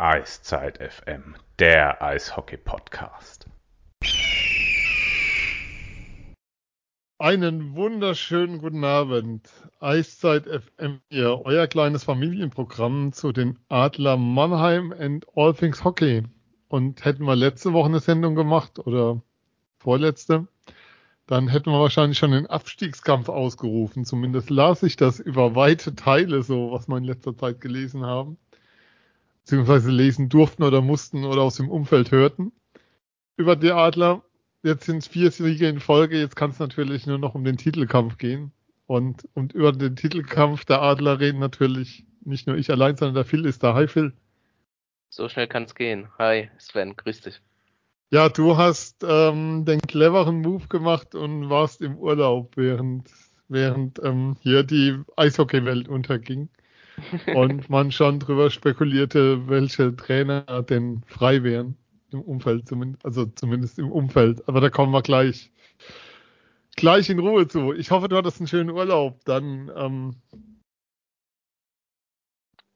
Eiszeit FM, der Eishockey-Podcast. Einen wunderschönen guten Abend. Eiszeit FM hier, euer kleines Familienprogramm zu den Adler Mannheim and All Things Hockey. Und hätten wir letzte Woche eine Sendung gemacht oder vorletzte, dann hätten wir wahrscheinlich schon den Abstiegskampf ausgerufen. Zumindest las ich das über weite Teile so, was wir in letzter Zeit gelesen haben. Beziehungsweise lesen durften oder mussten oder aus dem Umfeld hörten. Über die Adler. Jetzt sind es vier Siege in Folge. Jetzt kann es natürlich nur noch um den Titelkampf gehen. Und, und über den Titelkampf der Adler reden natürlich nicht nur ich allein, sondern der Phil ist da. Hi Phil. So schnell kann es gehen. Hi Sven, grüß dich. Ja, du hast ähm, den cleveren Move gemacht und warst im Urlaub, während, während ähm, hier die Eishockeywelt unterging und man schon drüber spekulierte, welche Trainer denn frei wären im Umfeld, zumindest, also zumindest im Umfeld. Aber da kommen wir gleich, gleich in Ruhe zu. Ich hoffe, du hattest einen schönen Urlaub. Dann ähm,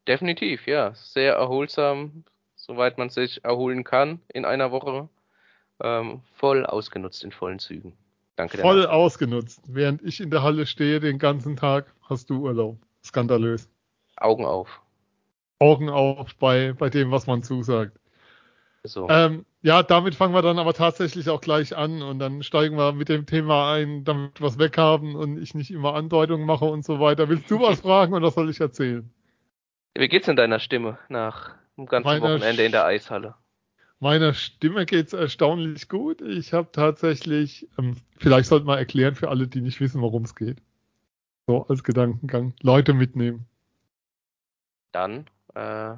Definitiv, ja. Sehr erholsam, soweit man sich erholen kann in einer Woche. Ähm, voll ausgenutzt in vollen Zügen. Danke. Voll ausgenutzt. Während ich in der Halle stehe den ganzen Tag, hast du Urlaub. Skandalös. Augen auf. Augen auf bei, bei dem, was man zusagt. So. Ähm, ja, damit fangen wir dann aber tatsächlich auch gleich an und dann steigen wir mit dem Thema ein, damit wir was weghaben und ich nicht immer Andeutungen mache und so weiter. Willst du was fragen oder soll ich erzählen? Wie geht's in deiner Stimme nach dem ganzen Meiner Wochenende in der Eishalle? Meiner Stimme geht's erstaunlich gut. Ich habe tatsächlich, ähm, vielleicht sollte man erklären für alle, die nicht wissen, worum es geht. So als Gedankengang. Leute mitnehmen. Dann, äh,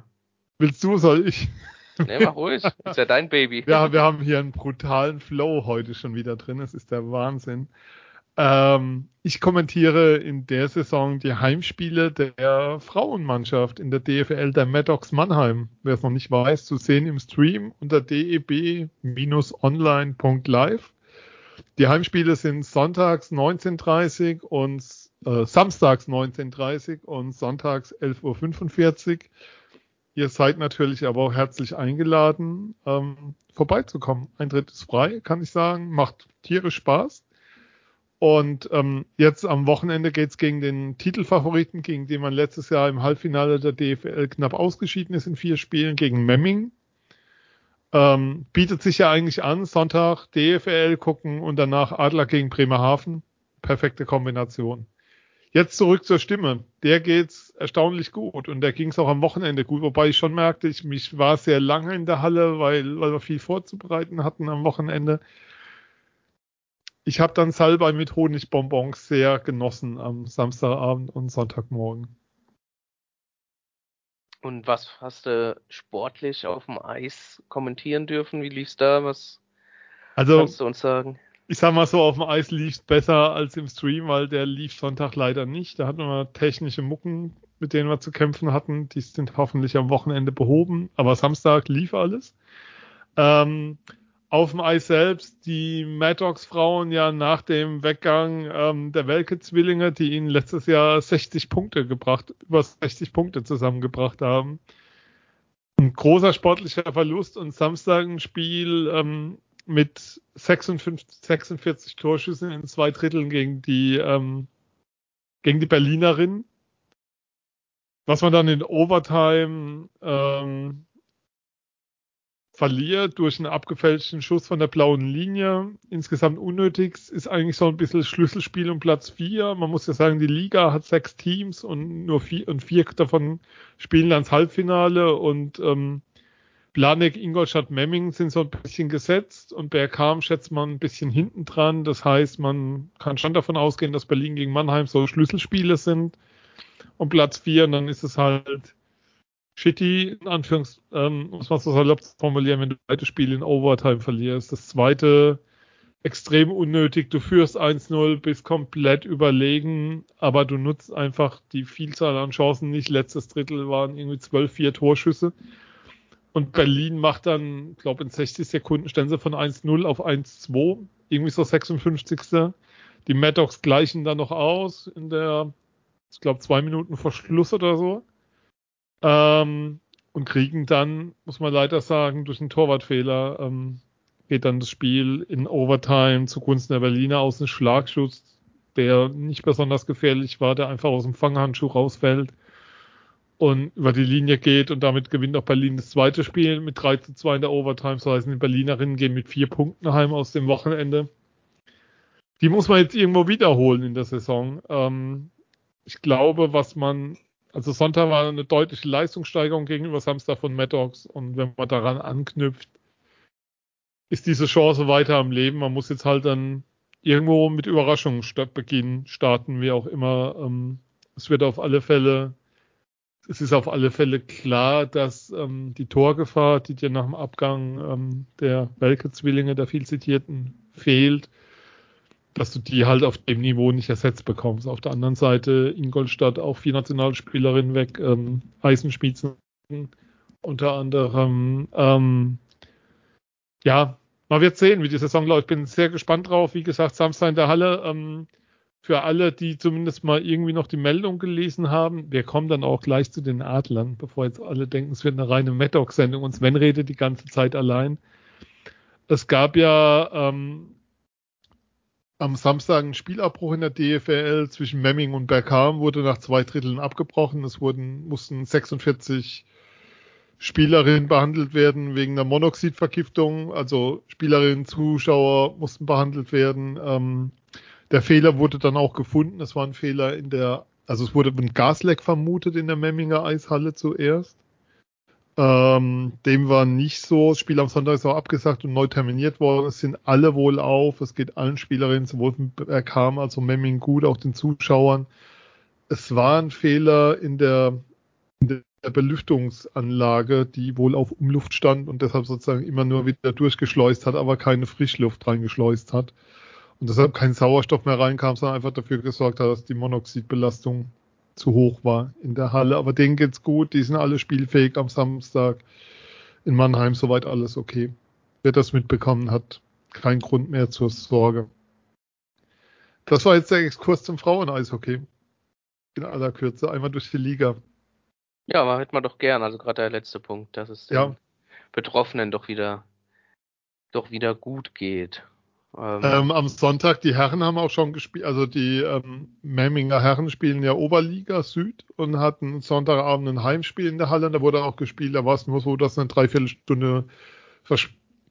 Willst du, soll ich? Nee, mach ruhig. Ist ja dein Baby. Ja, wir haben hier einen brutalen Flow heute schon wieder drin. Es ist der Wahnsinn. Ähm, ich kommentiere in der Saison die Heimspiele der Frauenmannschaft in der DFL der Maddox Mannheim. Wer es noch nicht weiß, zu sehen im Stream unter deb-online.live. Die Heimspiele sind sonntags 19.30 und äh, samstags 19.30 und sonntags 11.45 Uhr. Ihr seid natürlich aber auch herzlich eingeladen, ähm, vorbeizukommen. Eintritt ist frei, kann ich sagen. Macht tierisch Spaß. Und ähm, jetzt am Wochenende geht's gegen den Titelfavoriten, gegen den man letztes Jahr im Halbfinale der DFL knapp ausgeschieden ist in vier Spielen, gegen Memming. Ähm, bietet sich ja eigentlich an, Sonntag DFL gucken und danach Adler gegen Bremerhaven. Perfekte Kombination. Jetzt zurück zur Stimme. Der geht's erstaunlich gut und der ging's auch am Wochenende gut, wobei ich schon merkte, ich mich war sehr lange in der Halle, weil, weil wir viel vorzubereiten hatten am Wochenende ich habe dann Salbei mit Honigbonbons sehr genossen am Samstagabend und Sonntagmorgen. Und was hast du sportlich auf dem Eis kommentieren dürfen? Wie lief's da? Was also, kannst du uns sagen? Ich sag mal so, auf dem Eis lief's besser als im Stream, weil der lief Sonntag leider nicht. Da hatten wir technische Mucken, mit denen wir zu kämpfen hatten. Die sind hoffentlich am Wochenende behoben. Aber Samstag lief alles. Ähm, auf dem Eis selbst die Maddox-Frauen ja nach dem Weggang ähm, der Welke-Zwillinge, die ihnen letztes Jahr 60 Punkte gebracht, über 60 Punkte zusammengebracht haben. Ein großer sportlicher Verlust und Samstag ein Spiel ähm, mit 56, 46 Torschüssen in zwei Dritteln gegen die ähm, gegen die Berlinerin. Was man dann in Overtime ähm, verliert durch einen abgefälschten Schuss von der blauen Linie. Insgesamt unnötig. Ist eigentlich so ein bisschen Schlüsselspiel um Platz vier. Man muss ja sagen, die Liga hat sechs Teams und nur vier und vier davon spielen ans Halbfinale und ähm, Blanek, Ingolstadt, Memming sind so ein bisschen gesetzt und Bergham schätzt man ein bisschen hinten dran. Das heißt, man kann schon davon ausgehen, dass Berlin gegen Mannheim so Schlüsselspiele sind. Und Platz vier, und dann ist es halt shitty, in Anführungs, ähm, muss man so salopp formulieren, wenn du beide Spiele in Overtime verlierst. Das zweite extrem unnötig. Du führst 1-0, bist komplett überlegen, aber du nutzt einfach die Vielzahl an Chancen nicht. Letztes Drittel waren irgendwie 12, 4 Torschüsse. Und Berlin macht dann, glaube in 60 Sekunden stellen sie von 1-0 auf 1-2. Irgendwie so 56. Die Maddox gleichen dann noch aus in der, ich glaube, zwei Minuten vor Schluss oder so. Ähm, und kriegen dann, muss man leider sagen, durch einen Torwartfehler ähm, geht dann das Spiel in Overtime zugunsten der Berliner aus einem Schlagschuss, der nicht besonders gefährlich war, der einfach aus dem Fanghandschuh rausfällt und über die Linie geht und damit gewinnt auch Berlin das zweite Spiel mit 3 zu 2 in der Overtime. So heißt, die Berlinerinnen gehen mit vier Punkten heim aus dem Wochenende. Die muss man jetzt irgendwo wiederholen in der Saison. Ähm, ich glaube, was man, also Sonntag war eine deutliche Leistungssteigerung gegenüber Samstag von Maddox und wenn man daran anknüpft, ist diese Chance weiter am Leben. Man muss jetzt halt dann irgendwo mit Überraschungen beginnen, starten, wie auch immer. Ähm, es wird auf alle Fälle es ist auf alle Fälle klar, dass ähm, die Torgefahr, die dir nach dem Abgang ähm, der Welke-Zwillinge, der viel zitierten, fehlt, dass du die halt auf dem Niveau nicht ersetzt bekommst. Auf der anderen Seite Ingolstadt auch vier Nationalspielerinnen weg, ähm, Eisenspießen unter anderem. Ähm, ja, man wird sehen, wie die Saison läuft. Ich bin sehr gespannt drauf. Wie gesagt, Samstag in der Halle. Ähm, für alle, die zumindest mal irgendwie noch die Meldung gelesen haben, wir kommen dann auch gleich zu den Adlern, bevor jetzt alle denken, es wird eine reine Maddox-Sendung und Sven redet die ganze Zeit allein. Es gab ja ähm, am Samstag einen Spielabbruch in der DFL zwischen Memming und Bergham, wurde nach zwei Dritteln abgebrochen. Es wurden, mussten 46 Spielerinnen behandelt werden wegen einer Monoxidvergiftung. Also Spielerinnen, Zuschauer mussten behandelt werden. Ähm, der Fehler wurde dann auch gefunden. Es war ein Fehler in der, also es wurde ein Gasleck vermutet in der Memminger Eishalle zuerst. Ähm, dem war nicht so. Das Spiel am Sonntag ist auch abgesagt und neu terminiert worden. Es sind alle wohl auf. Es geht allen Spielerinnen, sowohl er kam, also Memming gut, auch den Zuschauern. Es war ein Fehler in der, in der Belüftungsanlage, die wohl auf Umluft stand und deshalb sozusagen immer nur wieder durchgeschleust hat, aber keine Frischluft reingeschleust hat und deshalb kein Sauerstoff mehr reinkam, sondern einfach dafür gesorgt hat, dass die Monoxidbelastung zu hoch war in der Halle. Aber denen geht's gut, die sind alle spielfähig am Samstag. In Mannheim soweit alles okay. Wer das mitbekommen hat, kein Grund mehr zur Sorge. Das war jetzt der Exkurs zum Frauen-Eishockey. In aller Kürze, einmal durch die Liga. Ja, aber hätte man doch gern, also gerade der letzte Punkt, dass es den ja. Betroffenen doch wieder, doch wieder gut geht. Ähm, ähm, am Sonntag, die Herren haben auch schon gespielt, also die ähm, Memminger Herren spielen ja Oberliga Süd und hatten Sonntagabend ein Heimspiel in der Halle, und da wurde auch gespielt, da war es nur so, dass eine Dreiviertelstunde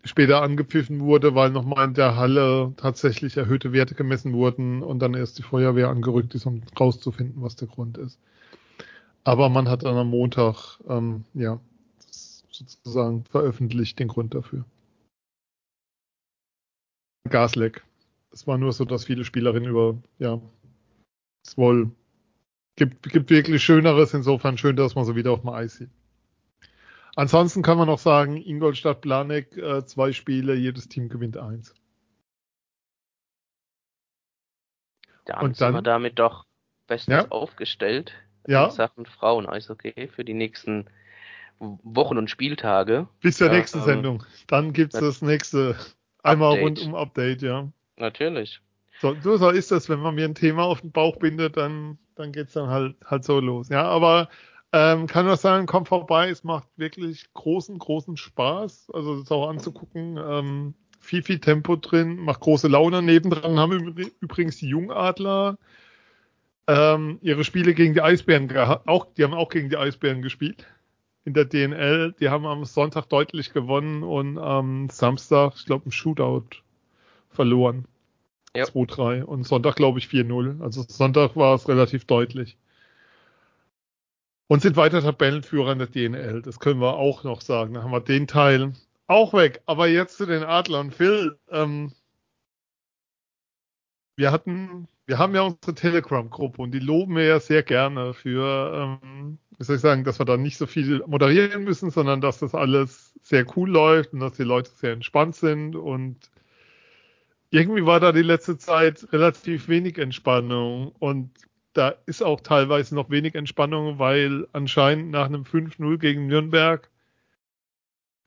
später angepfiffen wurde, weil nochmal in der Halle tatsächlich erhöhte Werte gemessen wurden und dann erst die Feuerwehr angerückt ist, um rauszufinden, was der Grund ist. Aber man hat dann am Montag, ähm, ja, sozusagen veröffentlicht den Grund dafür. Gasleck. Es war nur so, dass viele Spielerinnen über, ja, es wohl gibt, gibt wirklich Schöneres, insofern schön, dass man so wieder auf dem Eis sieht. Ansonsten kann man noch sagen, Ingolstadt, Planek, äh, zwei Spiele, jedes Team gewinnt eins. Dann Und dann, sind wir damit doch bestens ja? aufgestellt ja? in Sachen Frauen-Eishockey für die nächsten Wochen und Spieltage. Bis zur nächsten ähm, Sendung. Dann gibt's das nächste Einmal Update. rundum Update, ja. Natürlich. So, so ist das, wenn man mir ein Thema auf den Bauch bindet, dann, dann geht's dann halt, halt so los. Ja, aber ähm, kann nur sagen, kommt vorbei, es macht wirklich großen, großen Spaß. Also es ist auch anzugucken. Ähm, viel, viel Tempo drin, macht große Laune. Nebendran haben übrigens die Jungadler ähm, ihre Spiele gegen die Eisbären gehabt. Auch, die haben auch gegen die Eisbären gespielt in der DNL. Die haben am Sonntag deutlich gewonnen und am Samstag, ich glaube, im Shootout verloren. Ja. 2-3 und Sonntag, glaube ich, 4-0. Also Sonntag war es relativ deutlich. Und sind weiter Tabellenführer in der DNL. Das können wir auch noch sagen. Da haben wir den Teil auch weg. Aber jetzt zu den Adlern. Phil, ähm, wir hatten, wir haben ja unsere Telegram-Gruppe und die loben wir ja sehr gerne für, ähm, wie soll ich sagen, dass wir da nicht so viel moderieren müssen, sondern dass das alles sehr cool läuft und dass die Leute sehr entspannt sind und irgendwie war da die letzte Zeit relativ wenig Entspannung und da ist auch teilweise noch wenig Entspannung, weil anscheinend nach einem 5-0 gegen Nürnberg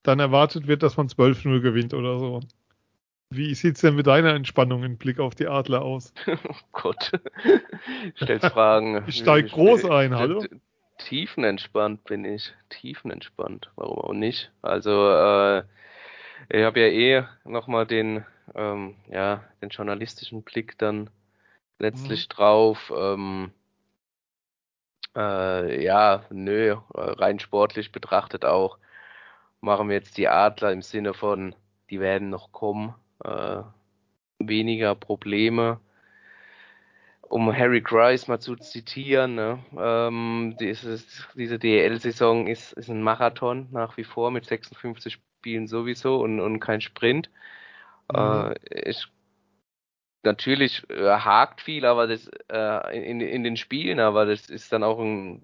dann erwartet wird, dass man 12-0 gewinnt oder so. Wie sieht's denn mit deiner Entspannung im Blick auf die Adler aus? Oh Gott. Stellst Fragen. Ich steig groß ein, hallo? Tiefenentspannt bin ich. Tiefenentspannt. Warum auch nicht? Also, äh, ich habe ja eh nochmal den, ähm, ja, den journalistischen Blick dann letztlich mhm. drauf. Ähm, äh, ja, nö, rein sportlich betrachtet auch, machen wir jetzt die Adler im Sinne von, die werden noch kommen, äh, weniger Probleme. Um Harry Grice mal zu zitieren, ne, ähm, dieses, diese DL-Saison ist, ist ein Marathon nach wie vor mit 56 Spielen sowieso und, und kein Sprint. Mhm. Äh, ich natürlich äh, hakt viel, aber das äh, in, in den Spielen, aber das ist dann auch ein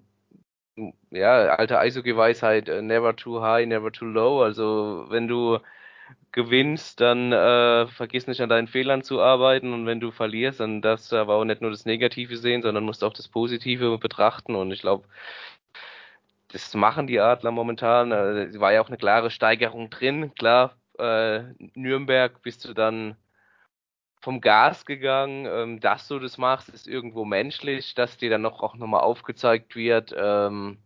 ja, alte Eishockey-Weisheit, uh, never too high, never too low. Also wenn du gewinnst, dann äh, vergiss nicht an deinen Fehlern zu arbeiten und wenn du verlierst, dann darfst du aber auch nicht nur das Negative sehen, sondern musst auch das Positive betrachten und ich glaube, das machen die Adler momentan. Äh, war ja auch eine klare Steigerung drin. Klar, äh, Nürnberg bist du dann vom Gas gegangen. Ähm, dass du das machst, ist irgendwo menschlich, dass dir dann noch auch nochmal aufgezeigt wird, ähm,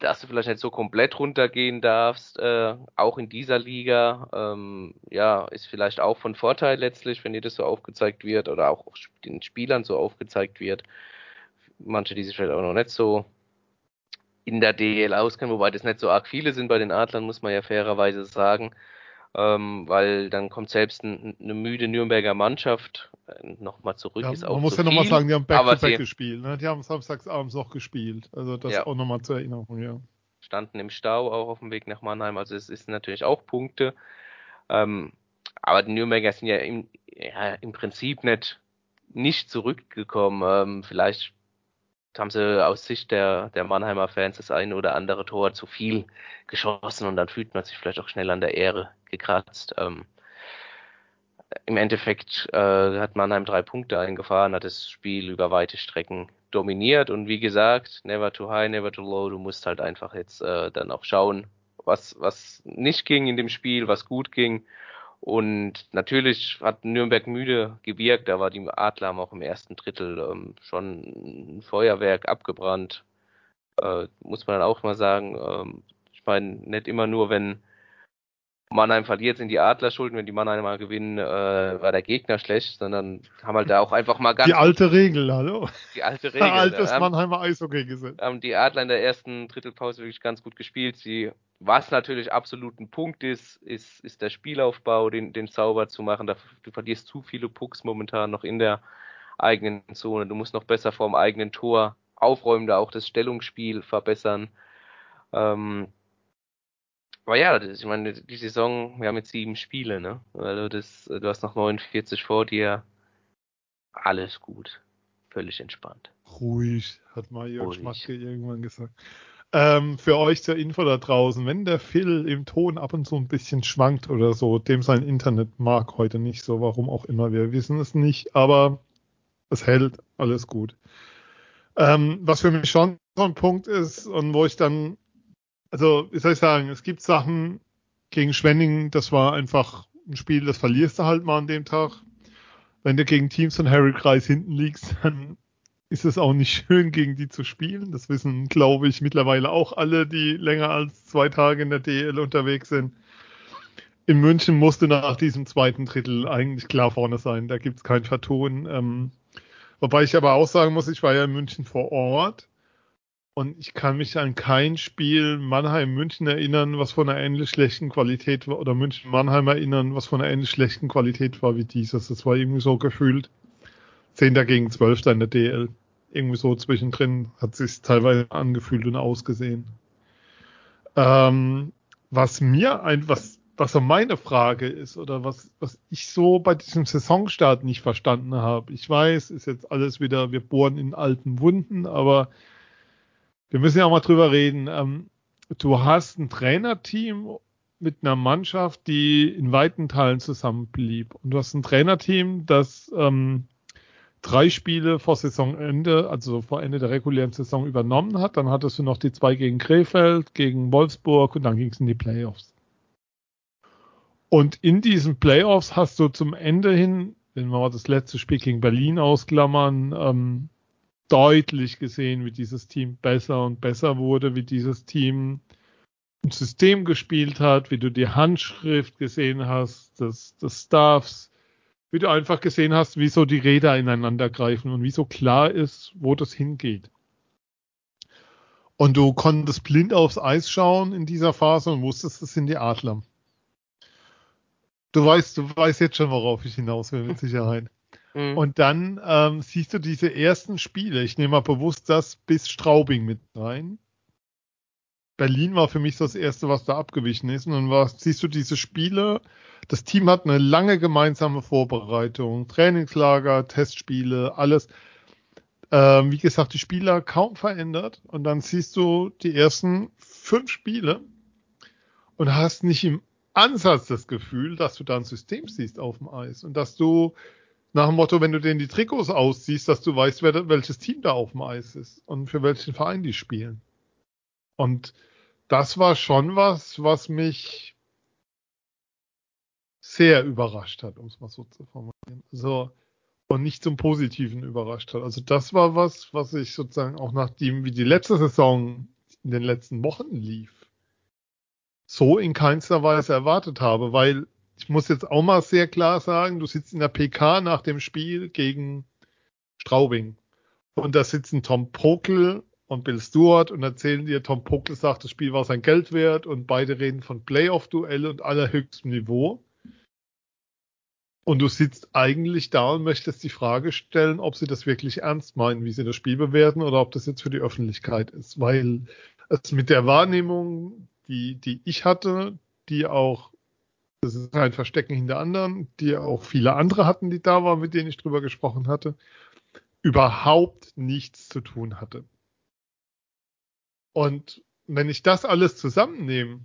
dass du vielleicht nicht so komplett runtergehen darfst, äh, auch in dieser Liga. Ähm, ja, ist vielleicht auch von Vorteil letztlich, wenn dir das so aufgezeigt wird oder auch den Spielern so aufgezeigt wird. Manche, die sich vielleicht auch noch nicht so in der DL auskennen, wobei das nicht so arg viele sind bei den Adlern, muss man ja fairerweise sagen ähm, weil dann kommt selbst ein, eine müde Nürnberger Mannschaft äh, nochmal zurück. Ja, ist auch man muss ja nochmal sagen, die haben Back-to-Back -back gespielt. Ne? Die haben samstagsabends auch gespielt. Also das ja. auch nochmal zur Erinnerung, ja. Standen im Stau auch auf dem Weg nach Mannheim. Also es ist natürlich auch Punkte. Ähm, aber die Nürnberger sind ja im, ja, im Prinzip nicht, nicht zurückgekommen. Ähm, vielleicht haben sie aus Sicht der, der Mannheimer Fans das eine oder andere Tor zu viel geschossen und dann fühlt man sich vielleicht auch schnell an der Ehre gekratzt. Ähm, Im Endeffekt äh, hat Mannheim drei Punkte eingefahren, hat das Spiel über weite Strecken dominiert und wie gesagt, never too high, never too low. Du musst halt einfach jetzt äh, dann auch schauen, was, was nicht ging in dem Spiel, was gut ging und natürlich hat Nürnberg müde gewirkt, da war die Adler auch im ersten Drittel ähm, schon ein Feuerwerk abgebrannt. Äh, muss man dann auch mal sagen. Ähm, ich meine, nicht immer nur, wenn Mannheim verliert, sind die Adler schuld, wenn die Mannheimer gewinnen, äh, war der Gegner schlecht, sondern haben halt da auch einfach mal ganz. Die alte Regel, hallo? Die alte Regel. Altes Mannheimer Eishockey gesehen. Haben die Adler in der ersten Drittelpause wirklich ganz gut gespielt. Sie was natürlich absolut ein Punkt ist, ist, ist der Spielaufbau, den, den sauber zu machen. Da, du verlierst zu viele Pucks momentan noch in der eigenen Zone. Du musst noch besser vorm eigenen Tor aufräumen, da auch das Stellungsspiel verbessern. Ähm, aber ja, ich meine, die Saison, wir haben jetzt sieben Spiele, ne? Also das, du hast noch 49 vor dir. Alles gut. Völlig entspannt. Ruhig, hat Mario Schmatke irgendwann gesagt. Ähm, für euch zur Info da draußen, wenn der Phil im Ton ab und zu ein bisschen schwankt oder so, dem sein Internet mag heute nicht so, warum auch immer, wir wissen es nicht, aber es hält, alles gut. Ähm, was für mich schon so ein Punkt ist und wo ich dann, also wie soll ich sagen, es gibt Sachen gegen Schwenning, das war einfach ein Spiel, das verlierst du halt mal an dem Tag. Wenn du gegen Teams von Harry Kreis hinten liegst, dann ist es auch nicht schön, gegen die zu spielen. Das wissen, glaube ich, mittlerweile auch alle, die länger als zwei Tage in der DL unterwegs sind. In München musste nach diesem zweiten Drittel eigentlich klar vorne sein. Da gibt es kein Vertun. Ähm, wobei ich aber auch sagen muss, ich war ja in München vor Ort und ich kann mich an kein Spiel Mannheim-München erinnern, was von einer ähnlich schlechten Qualität war, oder München-Mannheim erinnern, was von einer ähnlich schlechten Qualität war wie dieses. Das war irgendwie so gefühlt. Zehnter gegen Zwölfter in der DL irgendwie so zwischendrin hat sich teilweise angefühlt und ausgesehen. Ähm, was mir ein, was, was so meine Frage ist oder was, was ich so bei diesem Saisonstart nicht verstanden habe. Ich weiß, ist jetzt alles wieder, wir bohren in alten Wunden, aber wir müssen ja auch mal drüber reden. Ähm, du hast ein Trainerteam mit einer Mannschaft, die in weiten Teilen zusammenblieb. Und du hast ein Trainerteam, das ähm, drei Spiele vor Saisonende, also vor Ende der regulären Saison übernommen hat. Dann hattest du noch die zwei gegen Krefeld, gegen Wolfsburg und dann ging es in die Playoffs. Und in diesen Playoffs hast du zum Ende hin, wenn wir mal das letzte Spiel gegen Berlin ausklammern, ähm, deutlich gesehen, wie dieses Team besser und besser wurde, wie dieses Team ein System gespielt hat, wie du die Handschrift gesehen hast, des, des Staffs, wie du einfach gesehen hast, wie so die Räder ineinander greifen und wie so klar ist, wo das hingeht. Und du konntest blind aufs Eis schauen in dieser Phase und wusstest, das sind die Adler. Du weißt, du weißt jetzt schon, worauf ich hinaus will, mit Sicherheit. Mhm. Und dann ähm, siehst du diese ersten Spiele. Ich nehme mal bewusst das bis Straubing mit rein. Berlin war für mich das erste, was da abgewichen ist. Und dann war, siehst du diese Spiele. Das Team hat eine lange gemeinsame Vorbereitung, Trainingslager, Testspiele, alles. Ähm, wie gesagt, die Spieler kaum verändert. Und dann siehst du die ersten fünf Spiele und hast nicht im Ansatz das Gefühl, dass du da ein System siehst auf dem Eis und dass du nach dem Motto, wenn du denen die Trikots ausziehst, dass du weißt, wer, welches Team da auf dem Eis ist und für welchen Verein die spielen. Und das war schon was, was mich sehr überrascht hat, um es mal so zu formulieren. So, und nicht zum Positiven überrascht hat. Also das war was, was ich sozusagen auch nachdem, wie die letzte Saison in den letzten Wochen lief, so in keinster Weise erwartet habe, weil ich muss jetzt auch mal sehr klar sagen, du sitzt in der PK nach dem Spiel gegen Straubing. Und da sitzen Tom Pokel und Bill Stewart und erzählen dir, Tom Pokel sagt, das Spiel war sein Geld wert und beide reden von Playoff-Duelle und allerhöchstem Niveau. Und du sitzt eigentlich da und möchtest die Frage stellen, ob sie das wirklich ernst meinen, wie sie das Spiel bewerten oder ob das jetzt für die Öffentlichkeit ist. Weil es mit der Wahrnehmung, die, die ich hatte, die auch das ist ein Verstecken hinter anderen, die auch viele andere hatten, die da waren, mit denen ich drüber gesprochen hatte, überhaupt nichts zu tun hatte. Und wenn ich das alles zusammennehme,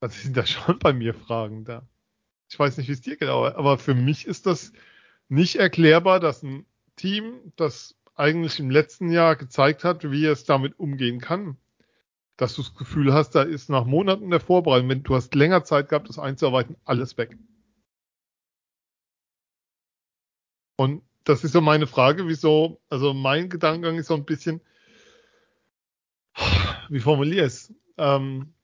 dann sind da schon bei mir Fragen da. Ich weiß nicht, wie es dir geht, aber für mich ist das nicht erklärbar, dass ein Team, das eigentlich im letzten Jahr gezeigt hat, wie es damit umgehen kann, dass du das Gefühl hast, da ist nach Monaten der Vorbereitung, wenn du hast länger Zeit gehabt, das einzuarbeiten, alles weg. Und das ist so meine Frage, wieso, also mein Gedankengang ist so ein bisschen, wie formuliere es, ähm,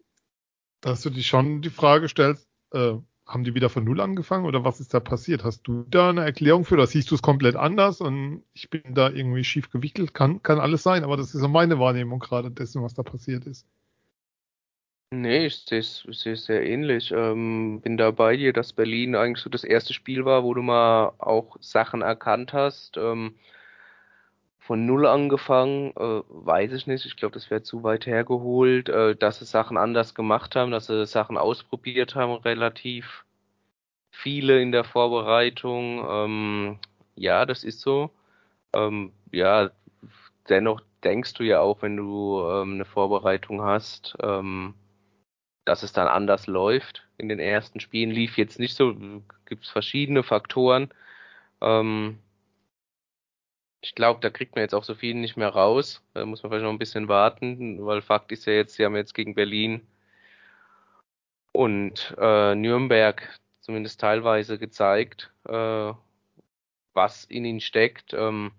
dass du dich schon die Frage stellst, äh, haben die wieder von Null angefangen oder was ist da passiert? Hast du da eine Erklärung für oder siehst du es komplett anders und ich bin da irgendwie schief gewickelt? Kann, kann alles sein, aber das ist so meine Wahrnehmung gerade dessen, was da passiert ist. Nee, ich sehe es sehr ähnlich. Ähm, bin da bei dir, dass Berlin eigentlich so das erste Spiel war, wo du mal auch Sachen erkannt hast. Ähm, von Null angefangen, äh, weiß ich nicht. Ich glaube, das wäre zu weit hergeholt, äh, dass sie Sachen anders gemacht haben, dass sie Sachen ausprobiert haben, relativ viele in der Vorbereitung. Ähm, ja, das ist so. Ähm, ja, dennoch denkst du ja auch, wenn du ähm, eine Vorbereitung hast, ähm, dass es dann anders läuft. In den ersten Spielen lief jetzt nicht so, gibt es verschiedene Faktoren. Ähm, ich glaube, da kriegt man jetzt auch so viel nicht mehr raus. Da muss man vielleicht noch ein bisschen warten, weil Fakt ist ja jetzt, sie haben jetzt gegen Berlin und äh, Nürnberg zumindest teilweise gezeigt, äh, was in ihnen steckt, ähm,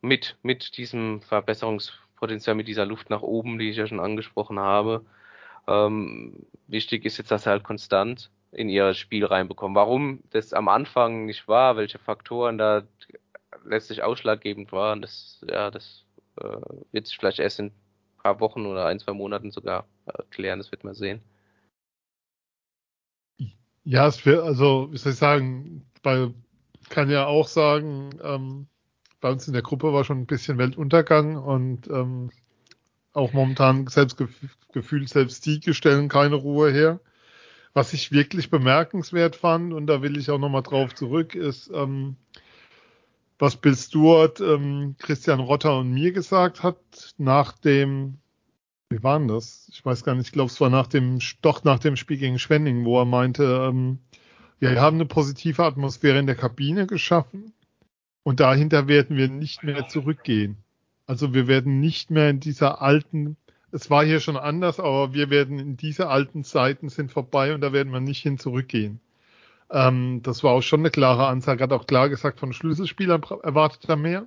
mit, mit diesem Verbesserungspotenzial, mit dieser Luft nach oben, die ich ja schon angesprochen habe. Ähm, wichtig ist jetzt, dass sie halt konstant in ihr Spiel reinbekommen. Warum das am Anfang nicht war, welche Faktoren da letztlich ausschlaggebend waren, das, ja, das äh, wird sich vielleicht erst in ein paar Wochen oder ein, zwei Monaten sogar äh, klären, das wird man sehen. Ja, es wird, also, wie soll ich sagen, bei, kann ja auch sagen, ähm, bei uns in der Gruppe war schon ein bisschen Weltuntergang und ähm, auch momentan selbst gefühlt selbst die stellen keine Ruhe her. Was ich wirklich bemerkenswert fand, und da will ich auch nochmal drauf zurück, ist, ähm, was Bill Stewart, ähm, Christian Rotter und mir gesagt hat, nach dem, wie war denn das? Ich weiß gar nicht, ich glaube, es war nach dem, doch nach dem Spiel gegen Schwenning, wo er meinte, ähm, wir haben eine positive Atmosphäre in der Kabine geschaffen und dahinter werden wir nicht mehr zurückgehen. Also wir werden nicht mehr in dieser alten, es war hier schon anders, aber wir werden in diese alten Zeiten sind vorbei und da werden wir nicht hin zurückgehen. Ähm, das war auch schon eine klare Ansage. Hat auch klar gesagt, von Schlüsselspielern erwartet er mehr.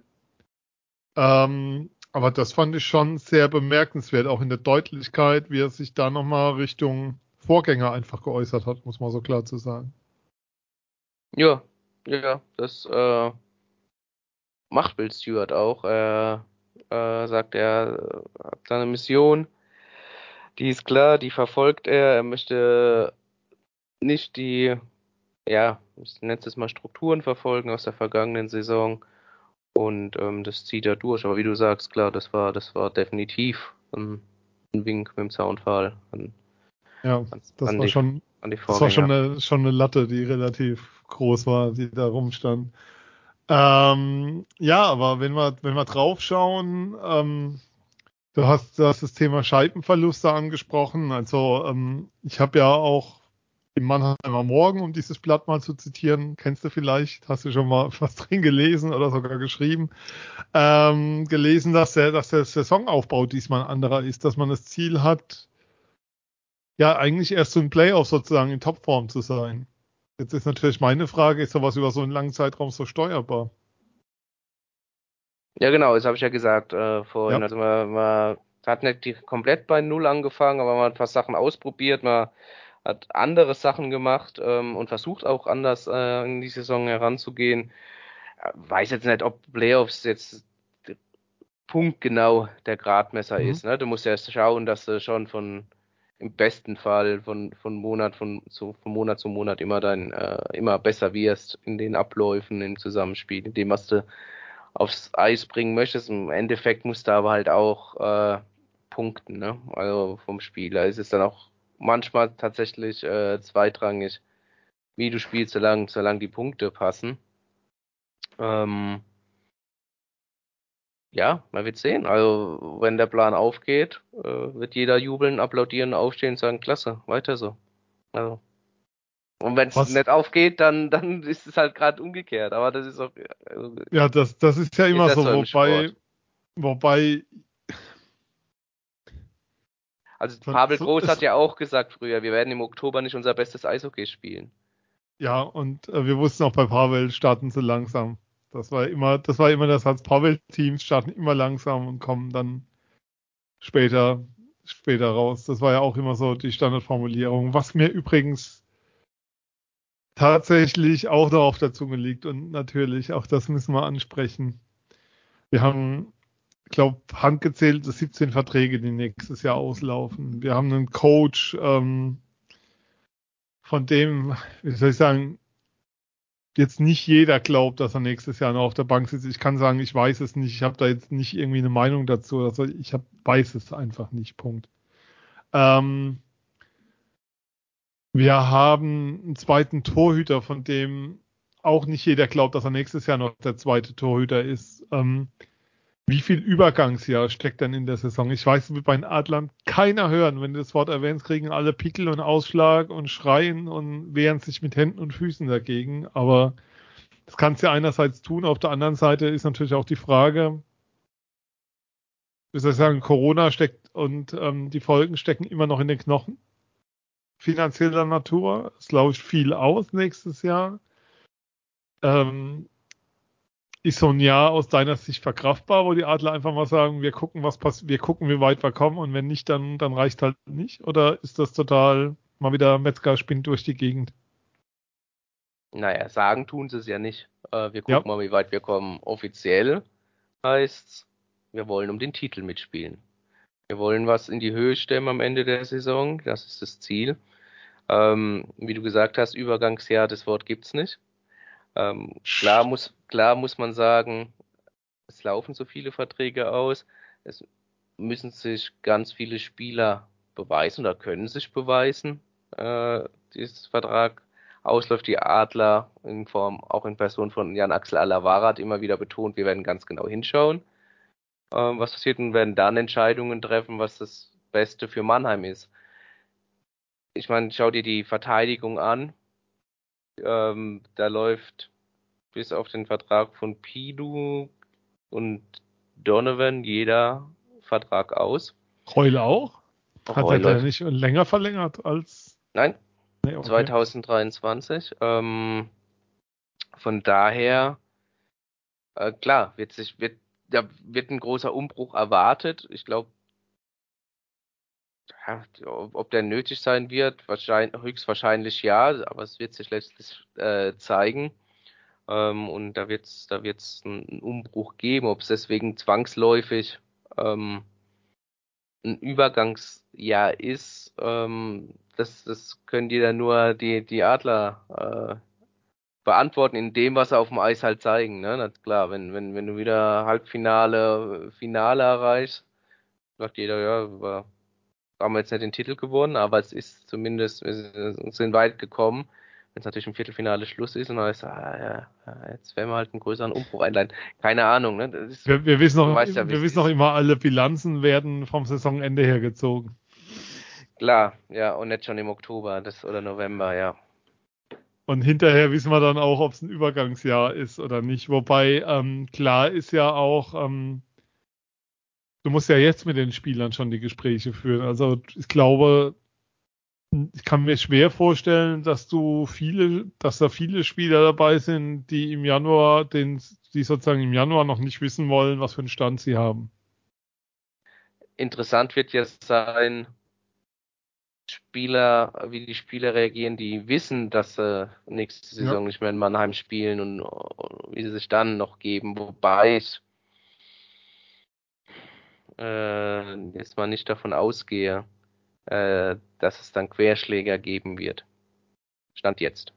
Ähm, aber das fand ich schon sehr bemerkenswert, auch in der Deutlichkeit, wie er sich da nochmal Richtung Vorgänger einfach geäußert hat, muss man so klar zu sagen. Ja, ja, das äh, macht Bill Stewart auch. Er äh, sagt, er hat seine Mission, die ist klar, die verfolgt er. Er möchte nicht die, ja, ich nenne es mal Strukturen verfolgen aus der vergangenen Saison. Und ähm, das zieht er durch. Aber wie du sagst, klar, das war, das war definitiv ein, ein Wink mit dem Zaunfall. An, ja, das an war die, schon, das war schon eine, schon eine Latte, die relativ groß war, die da rumstand. Ähm, ja, aber wenn wir, wenn wir draufschauen, ähm, du hast, du hast das Thema Scheibenverluste angesprochen. Also ähm, ich habe ja auch im Mannheimer Morgen, um dieses Blatt mal zu zitieren, kennst du vielleicht, hast du schon mal was drin gelesen oder sogar geschrieben, ähm, gelesen, dass der, dass der Saisonaufbau diesmal ein anderer ist, dass man das Ziel hat, ja, eigentlich erst so ein Playoff sozusagen in Topform zu sein. Jetzt ist natürlich meine Frage, ist sowas über so einen langen Zeitraum so steuerbar? Ja, genau, das habe ich ja gesagt äh, vorhin. Ja. Also man, man hat nicht komplett bei Null angefangen, aber man hat ein paar Sachen ausprobiert, man hat andere Sachen gemacht ähm, und versucht auch anders äh, in die Saison heranzugehen. Äh, weiß jetzt nicht, ob Playoffs jetzt punktgenau der Gradmesser mhm. ist. Ne? Du musst ja erst schauen, dass du schon von im besten Fall von, von Monat von, zu, von Monat zu Monat immer dann äh, immer besser wirst in den Abläufen, im Zusammenspiel, in dem, was du aufs Eis bringen möchtest. Im Endeffekt musst du aber halt auch äh, punkten, ne? Also vom Spieler. Es ist dann auch manchmal tatsächlich äh, zweitrangig, wie du spielst, solange, solange die Punkte passen. Ähm, ja, man wird sehen. Also, wenn der Plan aufgeht, äh, wird jeder jubeln, applaudieren, aufstehen und sagen, klasse, weiter so. Also. Und wenn es nicht aufgeht, dann, dann ist es halt gerade umgekehrt. Aber das ist auch. Also, ja, das, das ist ja immer so, wobei, wobei. Also Pavel Groß hat ja auch gesagt früher, wir werden im Oktober nicht unser bestes Eishockey spielen. Ja, und äh, wir wussten auch bei Pavel starten sie langsam. Das war immer, das war immer das als Pavel-Teams starten immer langsam und kommen dann später, später raus. Das war ja auch immer so die Standardformulierung. Was mir übrigens tatsächlich auch noch auf der Zunge liegt und natürlich, auch das müssen wir ansprechen. Wir haben, glaube, handgezählt 17 Verträge, die nächstes Jahr auslaufen. Wir haben einen Coach, ähm, von dem, wie soll ich sagen, jetzt nicht jeder glaubt, dass er nächstes Jahr noch auf der Bank sitzt. Ich kann sagen, ich weiß es nicht. Ich habe da jetzt nicht irgendwie eine Meinung dazu. Also ich hab, weiß es einfach nicht. Punkt. Ähm, wir haben einen zweiten Torhüter, von dem auch nicht jeder glaubt, dass er nächstes Jahr noch der zweite Torhüter ist. Ähm, wie viel Übergangsjahr steckt denn in der Saison? Ich weiß, wird bei den Adlern keiner hören. Wenn du das Wort erwähnst, kriegen alle Pickel und Ausschlag und schreien und wehren sich mit Händen und Füßen dagegen. Aber das kannst du ja einerseits tun. Auf der anderen Seite ist natürlich auch die Frage, wie soll ich sagen, Corona steckt und ähm, die Folgen stecken immer noch in den Knochen. Finanzieller Natur. Es läuft viel aus nächstes Jahr. Ähm, ist so ein Jahr aus deiner Sicht verkraftbar, wo die Adler einfach mal sagen, wir gucken, was passiert, wir gucken, wie weit wir kommen und wenn nicht, dann, dann reicht halt nicht? Oder ist das total mal wieder Metzger spinnt durch die Gegend? Naja, sagen tun sie es ja nicht. Äh, wir gucken ja. mal, wie weit wir kommen. Offiziell heißt wir wollen um den Titel mitspielen. Wir wollen was in die Höhe stemmen am Ende der Saison. Das ist das Ziel. Ähm, wie du gesagt hast, Übergangsjahr, das Wort gibt's nicht. Ähm, klar, muss, klar muss man sagen, es laufen so viele Verträge aus. Es müssen sich ganz viele Spieler beweisen oder können sich beweisen. Äh, dieses Vertrag ausläuft. Die Adler in Form, auch in Person von Jan Axel Alavara hat immer wieder betont, wir werden ganz genau hinschauen, äh, was passiert und werden dann Entscheidungen treffen, was das Beste für Mannheim ist. Ich meine, schau dir die Verteidigung an. Ähm, da läuft bis auf den Vertrag von Pidu und Donovan jeder Vertrag aus. Reule auch? Hat Reule. er nicht länger verlängert als. Nein. Nee, okay. 2023. Ähm, von daher, äh, klar, wird sich, wird, da wird ein großer Umbruch erwartet. Ich glaube, ja, ob der nötig sein wird, wahrscheinlich, höchstwahrscheinlich ja, aber es wird sich letztlich äh, zeigen. Ähm, und da wird es da wird's einen Umbruch geben, ob es deswegen zwangsläufig ähm, ein Übergangsjahr ist, ähm, das, das können die dann nur die, die Adler äh, beantworten in dem, was sie auf dem Eis halt zeigen. Ne? Das klar, wenn, wenn, wenn du wieder Halbfinale, Finale erreichst, sagt jeder, ja, wir haben jetzt nicht den Titel gewonnen, aber es ist zumindest, wir sind weit gekommen wenn es natürlich im Viertelfinale Schluss ist und dann ist, ah, ja, jetzt werden wir halt einen größeren Umbruch einleiten. Keine Ahnung, ne? Ist, wir, wir, wissen noch, ja, wir wissen noch immer, alle Bilanzen werden vom Saisonende her gezogen. Klar, ja, und nicht schon im Oktober das, oder November, ja. Und hinterher wissen wir dann auch, ob es ein Übergangsjahr ist oder nicht. Wobei ähm, klar ist ja auch, ähm, du musst ja jetzt mit den Spielern schon die Gespräche führen. Also ich glaube, ich kann mir schwer vorstellen, dass du viele, dass da viele Spieler dabei sind, die im Januar, den, die sozusagen im Januar noch nicht wissen wollen, was für einen Stand sie haben. Interessant wird jetzt sein, Spieler, wie die Spieler reagieren, die wissen, dass sie nächste Saison ja. nicht mehr in Mannheim spielen und, und, wie sie sich dann noch geben, wobei ich äh, jetzt mal nicht davon ausgehe, äh, dass es dann Querschläger geben wird. Stand jetzt.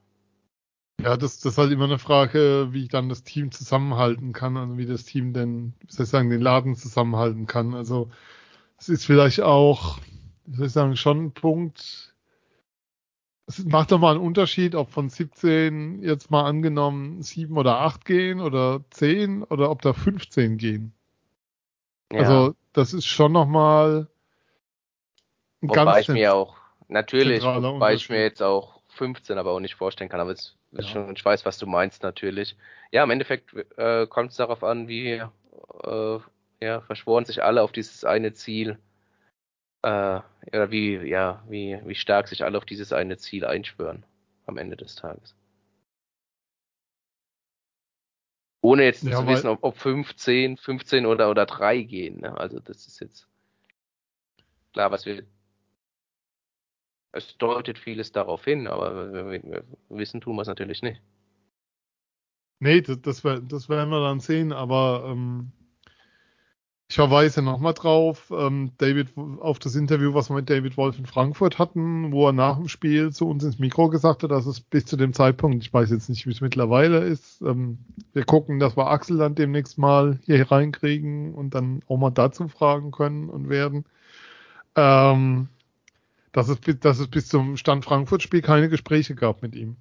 Ja, das, das ist halt immer eine Frage, wie dann das Team zusammenhalten kann und wie das Team denn, wie soll ich sagen, den Laden zusammenhalten kann. Also es ist vielleicht auch, wie soll ich sagen, schon ein Punkt. Es macht doch mal einen Unterschied, ob von 17 jetzt mal angenommen 7 oder 8 gehen oder 10 oder ob da 15 gehen. Ja. Also das ist schon nochmal Wobei ich mir auch, natürlich, wobei ich mir jetzt auch 15 aber auch nicht vorstellen kann, aber es ja. schon, ich weiß, was du meinst natürlich. Ja, im Endeffekt äh, kommt es darauf an, wie äh, ja, verschworen sich alle auf dieses eine Ziel äh, oder wie, ja, wie, wie stark sich alle auf dieses eine Ziel einschwören am Ende des Tages. Ohne jetzt ja, zu wissen, ob, ob 15, 15 oder, oder 3 gehen. Ne? Also das ist jetzt klar, was wir es deutet vieles darauf hin, aber wir, wir wissen tun wir es natürlich nicht. Nee, das, das, das werden wir dann sehen, aber ähm, ich verweise nochmal drauf, ähm, David, auf das Interview, was wir mit David Wolf in Frankfurt hatten, wo er nach dem Spiel zu uns ins Mikro gesagt hat, dass es bis zu dem Zeitpunkt, ich weiß jetzt nicht, wie es mittlerweile ist, ähm, wir gucken, dass wir Axel dann demnächst mal hier reinkriegen und dann auch mal dazu fragen können und werden. Ähm, dass es, dass es bis zum Stand Frankfurt-Spiel keine Gespräche gab mit ihm.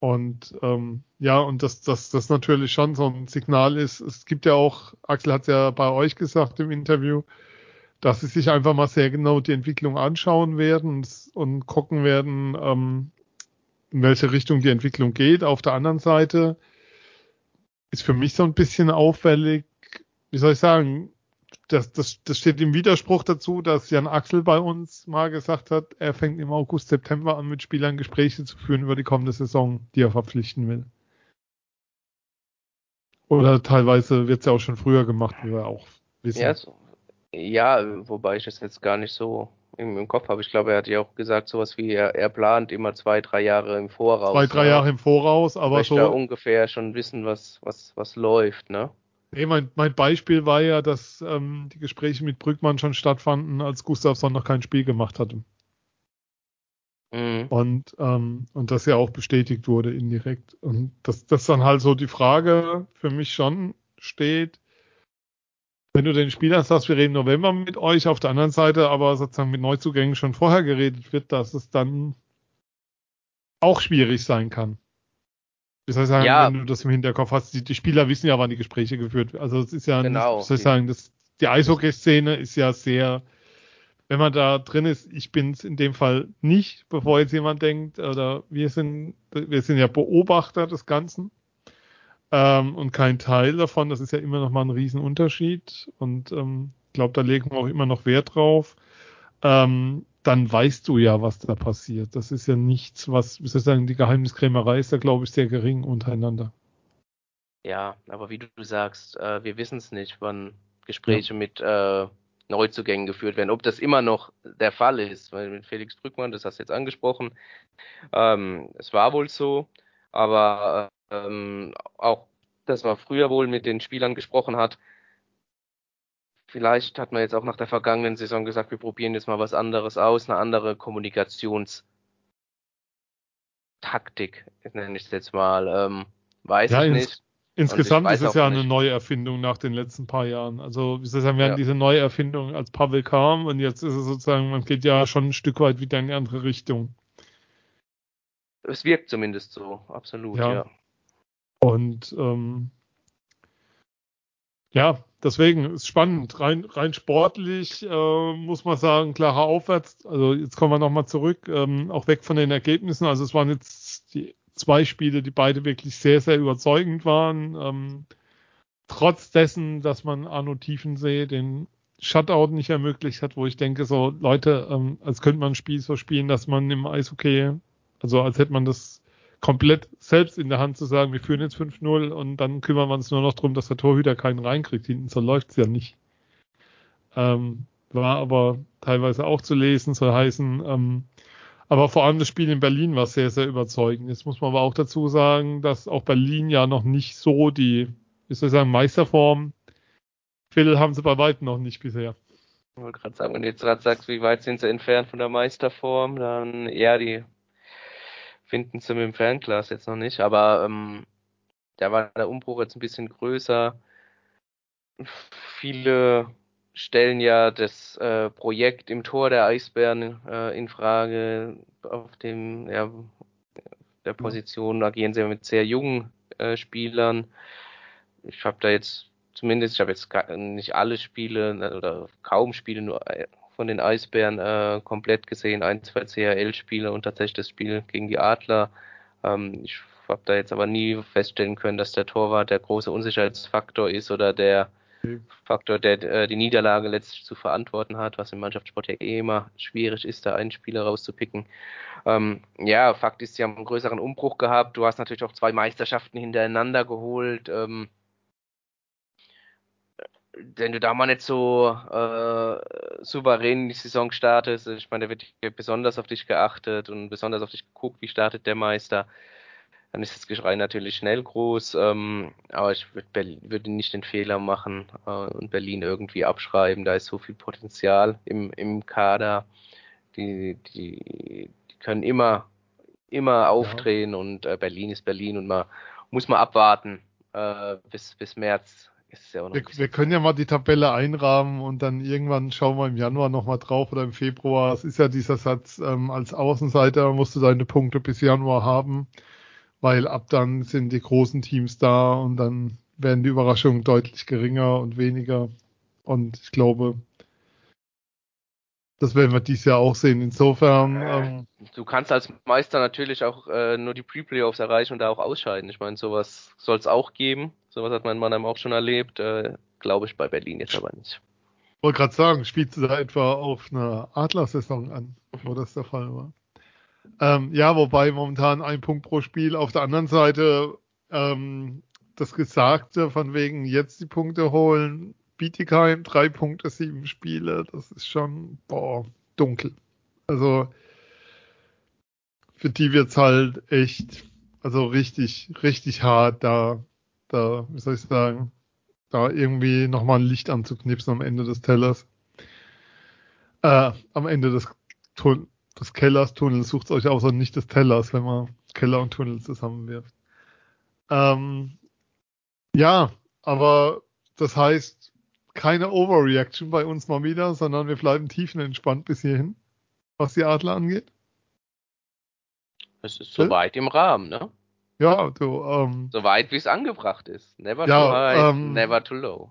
Und ähm, ja, und dass das, das natürlich schon so ein Signal ist. Es gibt ja auch, Axel hat es ja bei euch gesagt im Interview, dass sie sich einfach mal sehr genau die Entwicklung anschauen werden und, gucken werden, ähm, in welche Richtung die Entwicklung geht. Auf der anderen Seite ist für mich so ein bisschen auffällig, wie soll ich sagen, das, das, das steht im Widerspruch dazu, dass Jan Axel bei uns mal gesagt hat, er fängt im August, September an, mit Spielern Gespräche zu führen über die kommende Saison, die er verpflichten will. Oder teilweise wird es ja auch schon früher gemacht, wie wir auch wissen. Ja, so, ja wobei ich das jetzt gar nicht so im, im Kopf habe. Ich glaube, er hat ja auch gesagt, sowas wie er, er plant immer zwei, drei Jahre im Voraus. Zwei, drei Jahre im Voraus, aber so. ungefähr schon wissen, was, was, was läuft, ne? Nee, mein, mein Beispiel war ja, dass ähm, die Gespräche mit Brückmann schon stattfanden, als Gustavsson noch kein Spiel gemacht hatte. Mhm. Und, ähm, und das ja auch bestätigt wurde indirekt. Und dass das dann halt so die Frage für mich schon steht, wenn du den Spieler sagst, wir reden November mit euch, auf der anderen Seite aber sozusagen mit Neuzugängen schon vorher geredet wird, dass es dann auch schwierig sein kann. Wie soll ich sagen, ja. wenn du das im Hinterkopf hast, die, die, Spieler wissen ja, wann die Gespräche geführt werden. Also es ist ja, genau. wie soll ich sagen, das, die Eishockey-Szene ist ja sehr, wenn man da drin ist, ich bin es in dem Fall nicht, bevor jetzt jemand denkt, oder wir sind, wir sind ja Beobachter des Ganzen ähm, und kein Teil davon. Das ist ja immer noch mal ein Riesenunterschied und ähm, ich glaube, da legen wir auch immer noch Wert drauf. Ähm, dann weißt du ja, was da passiert. Das ist ja nichts, was, wie soll ich sagen, die Geheimniskrämerei ist da, glaube ich, sehr gering untereinander. Ja, aber wie du sagst, äh, wir wissen es nicht, wann Gespräche ja. mit äh, Neuzugängen geführt werden. Ob das immer noch der Fall ist, weil mit Felix Brückmann, das hast du jetzt angesprochen, ähm, es war wohl so, aber ähm, auch, dass man früher wohl mit den Spielern gesprochen hat. Vielleicht hat man jetzt auch nach der vergangenen Saison gesagt, wir probieren jetzt mal was anderes aus, eine andere Kommunikationstaktik, nenne ich es jetzt mal. Ähm, weiß ja, ich nicht. Insgesamt ist es ja nicht. eine Neuerfindung nach den letzten paar Jahren. Also, wie soll ich sagen, wir ja. hatten diese Neuerfindung als Pavel kam und jetzt ist es sozusagen, man geht ja schon ein Stück weit wieder in eine andere Richtung. Es wirkt zumindest so, absolut, ja. ja. Und ähm, ja, deswegen ist spannend. Rein, rein sportlich äh, muss man sagen, klarer Aufwärts. Also jetzt kommen wir nochmal zurück, ähm, auch weg von den Ergebnissen. Also es waren jetzt die zwei Spiele, die beide wirklich sehr, sehr überzeugend waren. Ähm, trotz dessen, dass man Arno Tiefensee den Shutout nicht ermöglicht hat, wo ich denke, so Leute, ähm, als könnte man ein Spiel so spielen, dass man im Eishockey, also als hätte man das komplett selbst in der Hand zu sagen, wir führen jetzt 5-0 und dann kümmern wir uns nur noch darum, dass der Torhüter keinen reinkriegt. Hinten so läuft's ja nicht. Ähm, war aber teilweise auch zu lesen, soll heißen, ähm, aber vor allem das Spiel in Berlin war sehr, sehr überzeugend. Jetzt muss man aber auch dazu sagen, dass auch Berlin ja noch nicht so die, wie soll ich sagen, Meisterform. Phil haben sie bei weitem noch nicht bisher. Ich wollte gerade sagen, wenn du jetzt gerade sagst, wie weit sind sie entfernt von der Meisterform, dann eher die finden sie mit dem Fernglas jetzt noch nicht. Aber ähm, da war der Umbruch jetzt ein bisschen größer. Viele stellen ja das äh, Projekt im Tor der Eisbären äh, in Frage. Auf dem, ja, der Position agieren sie mit sehr jungen äh, Spielern. Ich habe da jetzt zumindest, ich habe jetzt nicht alle Spiele ne, oder kaum Spiele nur äh, von den Eisbären äh, komplett gesehen, ein, zwei CHL-Spiele und tatsächlich das Spiel gegen die Adler. Ähm, ich habe da jetzt aber nie feststellen können, dass der Torwart der große Unsicherheitsfaktor ist oder der Faktor, der äh, die Niederlage letztlich zu verantworten hat, was im Mannschaftssport ja eh immer schwierig ist, da einen Spieler rauszupicken. Ähm, ja, Fakt ist, sie haben einen größeren Umbruch gehabt. Du hast natürlich auch zwei Meisterschaften hintereinander geholt. Ähm, wenn du da mal nicht so äh, souverän in die Saison startest, ich meine, da wird besonders auf dich geachtet und besonders auf dich geguckt, wie startet der Meister dann ist das Geschrei natürlich schnell groß, ähm, aber ich würde würd nicht den Fehler machen äh, und Berlin irgendwie abschreiben. Da ist so viel Potenzial im, im Kader. Die, die, die können immer, immer aufdrehen ja. und äh, Berlin ist Berlin und man muss mal abwarten äh, bis, bis März. Ist ja wir, wir können ja mal die Tabelle einrahmen und dann irgendwann schauen wir im Januar nochmal drauf oder im Februar. Es ist ja dieser Satz, ähm, als Außenseiter musst du deine Punkte bis Januar haben weil ab dann sind die großen Teams da und dann werden die Überraschungen deutlich geringer und weniger. Und ich glaube, das werden wir dieses Jahr auch sehen. Insofern. Ähm, du kannst als Meister natürlich auch äh, nur die Pre-Playoffs erreichen und da auch ausscheiden. Ich meine, sowas soll es auch geben. Sowas hat mein Mannheim auch schon erlebt. Äh, glaube ich bei Berlin jetzt aber nicht. Ich wollte gerade sagen, spielst du da etwa auf eine Adler-Saison an, wo das der Fall war? Ähm, ja, wobei momentan ein Punkt pro Spiel. Auf der anderen Seite ähm, das Gesagte von wegen jetzt die Punkte holen. Bietigheim, drei Punkte, sieben Spiele, das ist schon, boah, dunkel. Also für die wird's halt echt, also richtig, richtig hart, da, da, wie soll ich sagen, da irgendwie nochmal ein Licht anzuknipsen am Ende des Tellers. Äh, am Ende des Tunnels des Kellers, Tunnels, sucht euch außer nicht des Tellers, wenn man Keller und Tunnel zusammenwirft. Ähm, ja, aber das heißt, keine Overreaction bei uns mal wieder, sondern wir bleiben tiefenentspannt bis hierhin, was die Adler angeht. Es ist soweit im Rahmen, ne? Ja, du, ähm, Soweit wie es angebracht ist. Never ja, too high, ähm, never too low.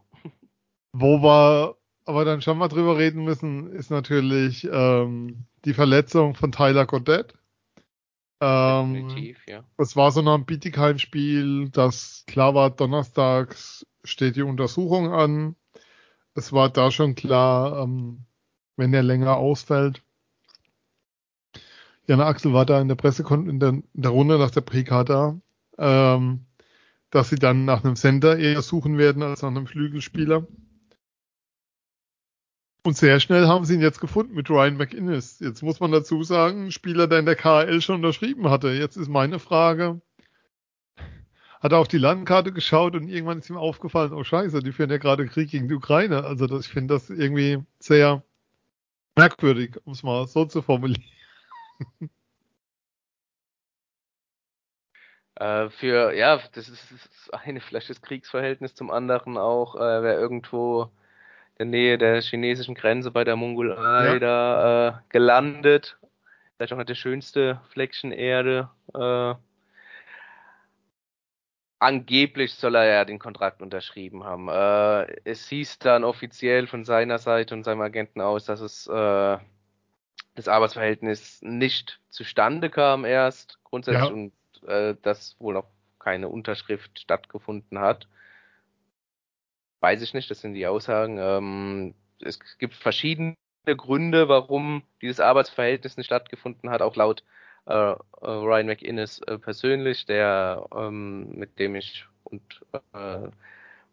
Wo wir aber dann schon mal drüber reden müssen, ist natürlich ähm, die Verletzung von Tyler Goddett. Ähm, Definitiv, ja. Es war so ein Bietigheim-Spiel, das klar war, donnerstags steht die Untersuchung an. Es war da schon klar, ähm, wenn er länger ausfällt. Jan Axel war da in der Pressekon in der, in der Runde nach der PK da. Ähm, dass sie dann nach einem Center eher suchen werden als nach einem Flügelspieler. Und sehr schnell haben sie ihn jetzt gefunden mit Ryan McInnes. Jetzt muss man dazu sagen, Spieler, der in der KL schon unterschrieben hatte. Jetzt ist meine Frage, hat er auf die Landkarte geschaut und irgendwann ist ihm aufgefallen, oh scheiße, die führen ja gerade Krieg gegen die Ukraine. Also das, ich finde das irgendwie sehr merkwürdig, um es mal so zu formulieren. Äh, für, ja, das ist, das eine vielleicht das Kriegsverhältnis, zum anderen auch, äh, wer irgendwo in der Nähe der chinesischen Grenze bei der Mongolei ja. da äh, gelandet. Vielleicht auch nicht der schönste Fleckchen Erde. Äh, angeblich soll er ja den Kontrakt unterschrieben haben. Äh, es hieß dann offiziell von seiner Seite und seinem Agenten aus, dass es äh, das Arbeitsverhältnis nicht zustande kam erst grundsätzlich ja. und äh, dass wohl noch keine Unterschrift stattgefunden hat. Weiß ich nicht, das sind die Aussagen. Ähm, es gibt verschiedene Gründe, warum dieses Arbeitsverhältnis nicht stattgefunden hat, auch laut äh, Ryan McInnes äh, persönlich, der ähm, mit dem ich und äh,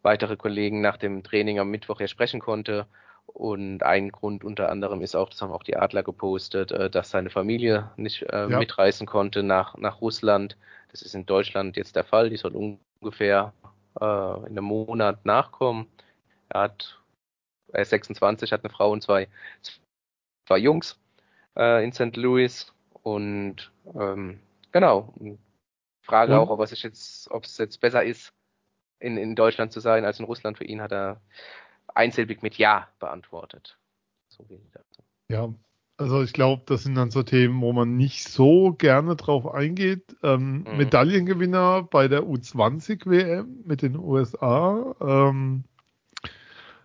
weitere Kollegen nach dem Training am Mittwoch ja sprechen konnte. Und ein Grund unter anderem ist auch, das haben auch die Adler gepostet, äh, dass seine Familie nicht äh, ja. mitreisen konnte nach, nach Russland. Das ist in Deutschland jetzt der Fall. Die soll ungefähr äh, in einem Monat nachkommen. Er hat, er ist 26, hat eine Frau und zwei, zwei Jungs in St. Louis. Und ähm, genau, Frage und? auch, ob es jetzt, ob es jetzt besser ist, in, in Deutschland zu sein als in Russland für ihn, hat er einsilbig mit Ja beantwortet. So. Ja, also ich glaube, das sind dann so Themen, wo man nicht so gerne drauf eingeht. Ähm, mhm. Medaillengewinner bei der U20 WM mit den USA ähm,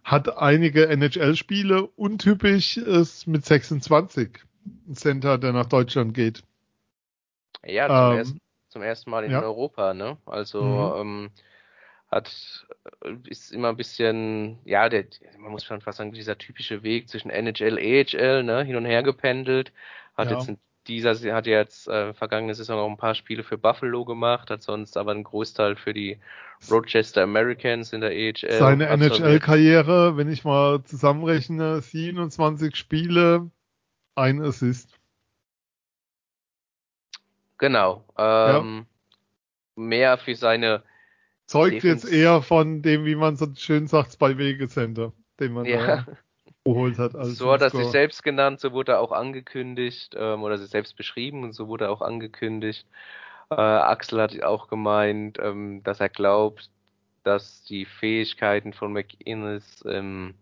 hat einige NHL-Spiele. Untypisch ist mit 26 ein Center, der nach Deutschland geht. Ja, zum, ähm, ersten, zum ersten Mal in ja. Europa, ne? Also mhm. ähm, hat äh, ist immer ein bisschen, ja, der, man muss schon fast sagen, dieser typische Weg zwischen NHL, AHL, ne, hin und her gependelt. Hat ja. jetzt in dieser, hat jetzt äh, vergangene Saison auch ein paar Spiele für Buffalo gemacht, hat sonst aber einen Großteil für die Rochester Americans in der AHL. Seine NHL-Karriere, wenn ich mal zusammenrechne, 27 Spiele, ein Assist. Genau. Ähm, ja. Mehr für seine Zeugt jetzt eher von dem, wie man so schön sagt, bei Wegecenter, den man ja. da geholt hat. so hat er sich selbst genannt, so wurde er auch angekündigt, ähm, oder sich selbst beschrieben und so wurde er auch angekündigt. Äh, Axel hat auch gemeint, ähm, dass er glaubt, dass die Fähigkeiten von McInnes ähm,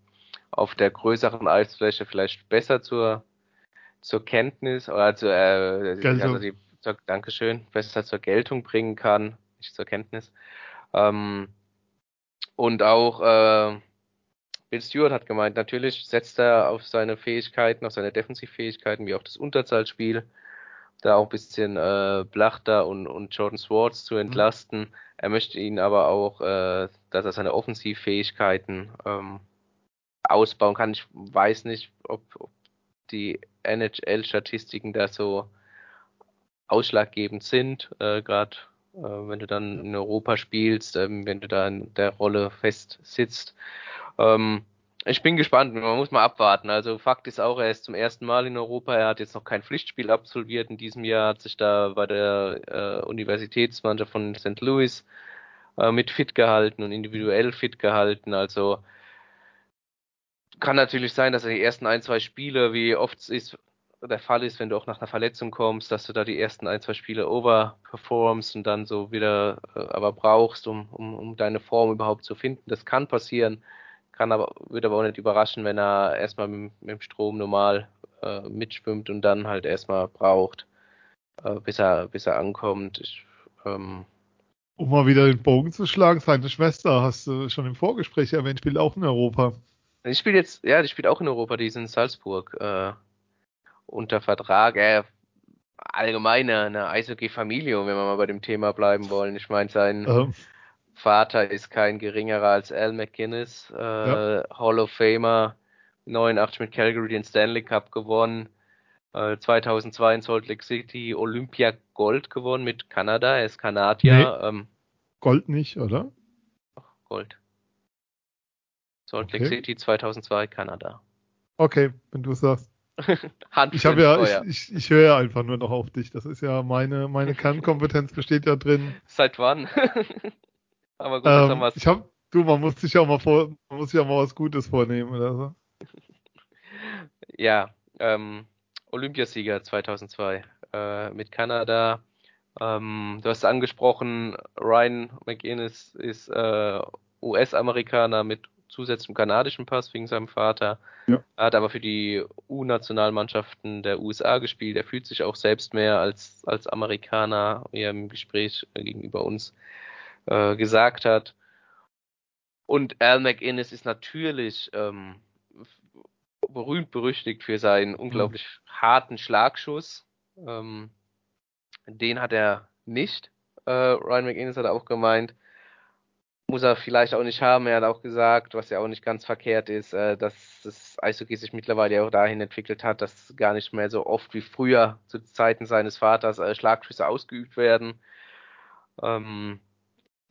auf der größeren Eisfläche vielleicht besser zur, zur Kenntnis oder zur, äh, also die, zur, Dankeschön, besser zur Geltung bringen kann, nicht zur Kenntnis. Ähm, und auch äh, Bill Stewart hat gemeint, natürlich setzt er auf seine Fähigkeiten, auf seine Defensivfähigkeiten, wie auch das Unterzahlspiel, da auch ein bisschen äh, Blachter und, und Jordan Swartz zu mhm. entlasten. Mhm. Er möchte ihn aber auch, äh, dass er seine Offensivfähigkeiten ähm, ausbauen kann. Ich weiß nicht, ob, ob die NHL-Statistiken da so ausschlaggebend sind, äh, gerade wenn du dann in Europa spielst, ähm, wenn du da in der Rolle fest sitzt. Ähm, ich bin gespannt, man muss mal abwarten. Also Fakt ist auch, er ist zum ersten Mal in Europa, er hat jetzt noch kein Pflichtspiel absolviert. In diesem Jahr hat sich da bei der äh, Universitätsmannschaft von St. Louis äh, mit fit gehalten und individuell fit gehalten. Also kann natürlich sein, dass er die ersten ein, zwei Spiele, wie oft es ist, der Fall ist, wenn du auch nach einer Verletzung kommst, dass du da die ersten ein, zwei Spiele overperformst und dann so wieder äh, aber brauchst, um, um, um deine Form überhaupt zu finden. Das kann passieren, kann aber, wird aber auch nicht überraschen, wenn er erstmal mit, mit dem Strom normal äh, mitschwimmt und dann halt erstmal braucht, äh, bis er, bis er ankommt. Ich, ähm, um mal wieder den Bogen zu schlagen, seine Schwester, hast du schon im Vorgespräch erwähnt, spielt auch in Europa. Die spielt jetzt, ja, die spielt auch in Europa, die ist in Salzburg. Äh, unter Vertrag. Äh, allgemeine eine Eishockey-Familie, wenn wir mal bei dem Thema bleiben wollen. Ich meine, sein ähm. Vater ist kein geringerer als Al McGuinness, äh, ja. Hall of Famer, 89 mit Calgary den Stanley Cup gewonnen, äh, 2002 in Salt Lake City Olympia Gold gewonnen mit Kanada, er ist Kanadier. Nee. Ähm, Gold nicht, oder? Gold. Salt Lake Okay. City 2002, Kanada. Okay, wenn du es sagst. Hand Ich habe ja, ich, ich, ich höre ja einfach nur noch auf dich. Das ist ja meine, meine Kernkompetenz besteht ja drin. Seit wann? Aber gut, haben Ähm, wir's. ich hab, du, man muss sich ja auch mal vor, man muss sich ja mal was Gutes vornehmen oder so. Ja, ähm, Olympiasieger 2002 äh, mit Kanada. Ähm, du hast angesprochen, Ryan McInnes ist äh, US-Amerikaner mit zusätzlichem kanadischen Pass wegen seinem Vater. Ja. Er hat aber für die U-Nationalmannschaften der USA gespielt. Er fühlt sich auch selbst mehr als, als Amerikaner, wie er im Gespräch gegenüber uns äh, gesagt hat. Und Al McInnes ist natürlich ähm, berühmt berüchtigt für seinen unglaublich harten Schlagschuss. Ähm, den hat er nicht. Äh, Ryan McInnes hat auch gemeint, muss er vielleicht auch nicht haben. Er hat auch gesagt, was ja auch nicht ganz verkehrt ist, äh, dass das Eishockey sich mittlerweile auch dahin entwickelt hat, dass gar nicht mehr so oft wie früher zu Zeiten seines Vaters äh, Schlagschüsse ausgeübt werden. Ähm,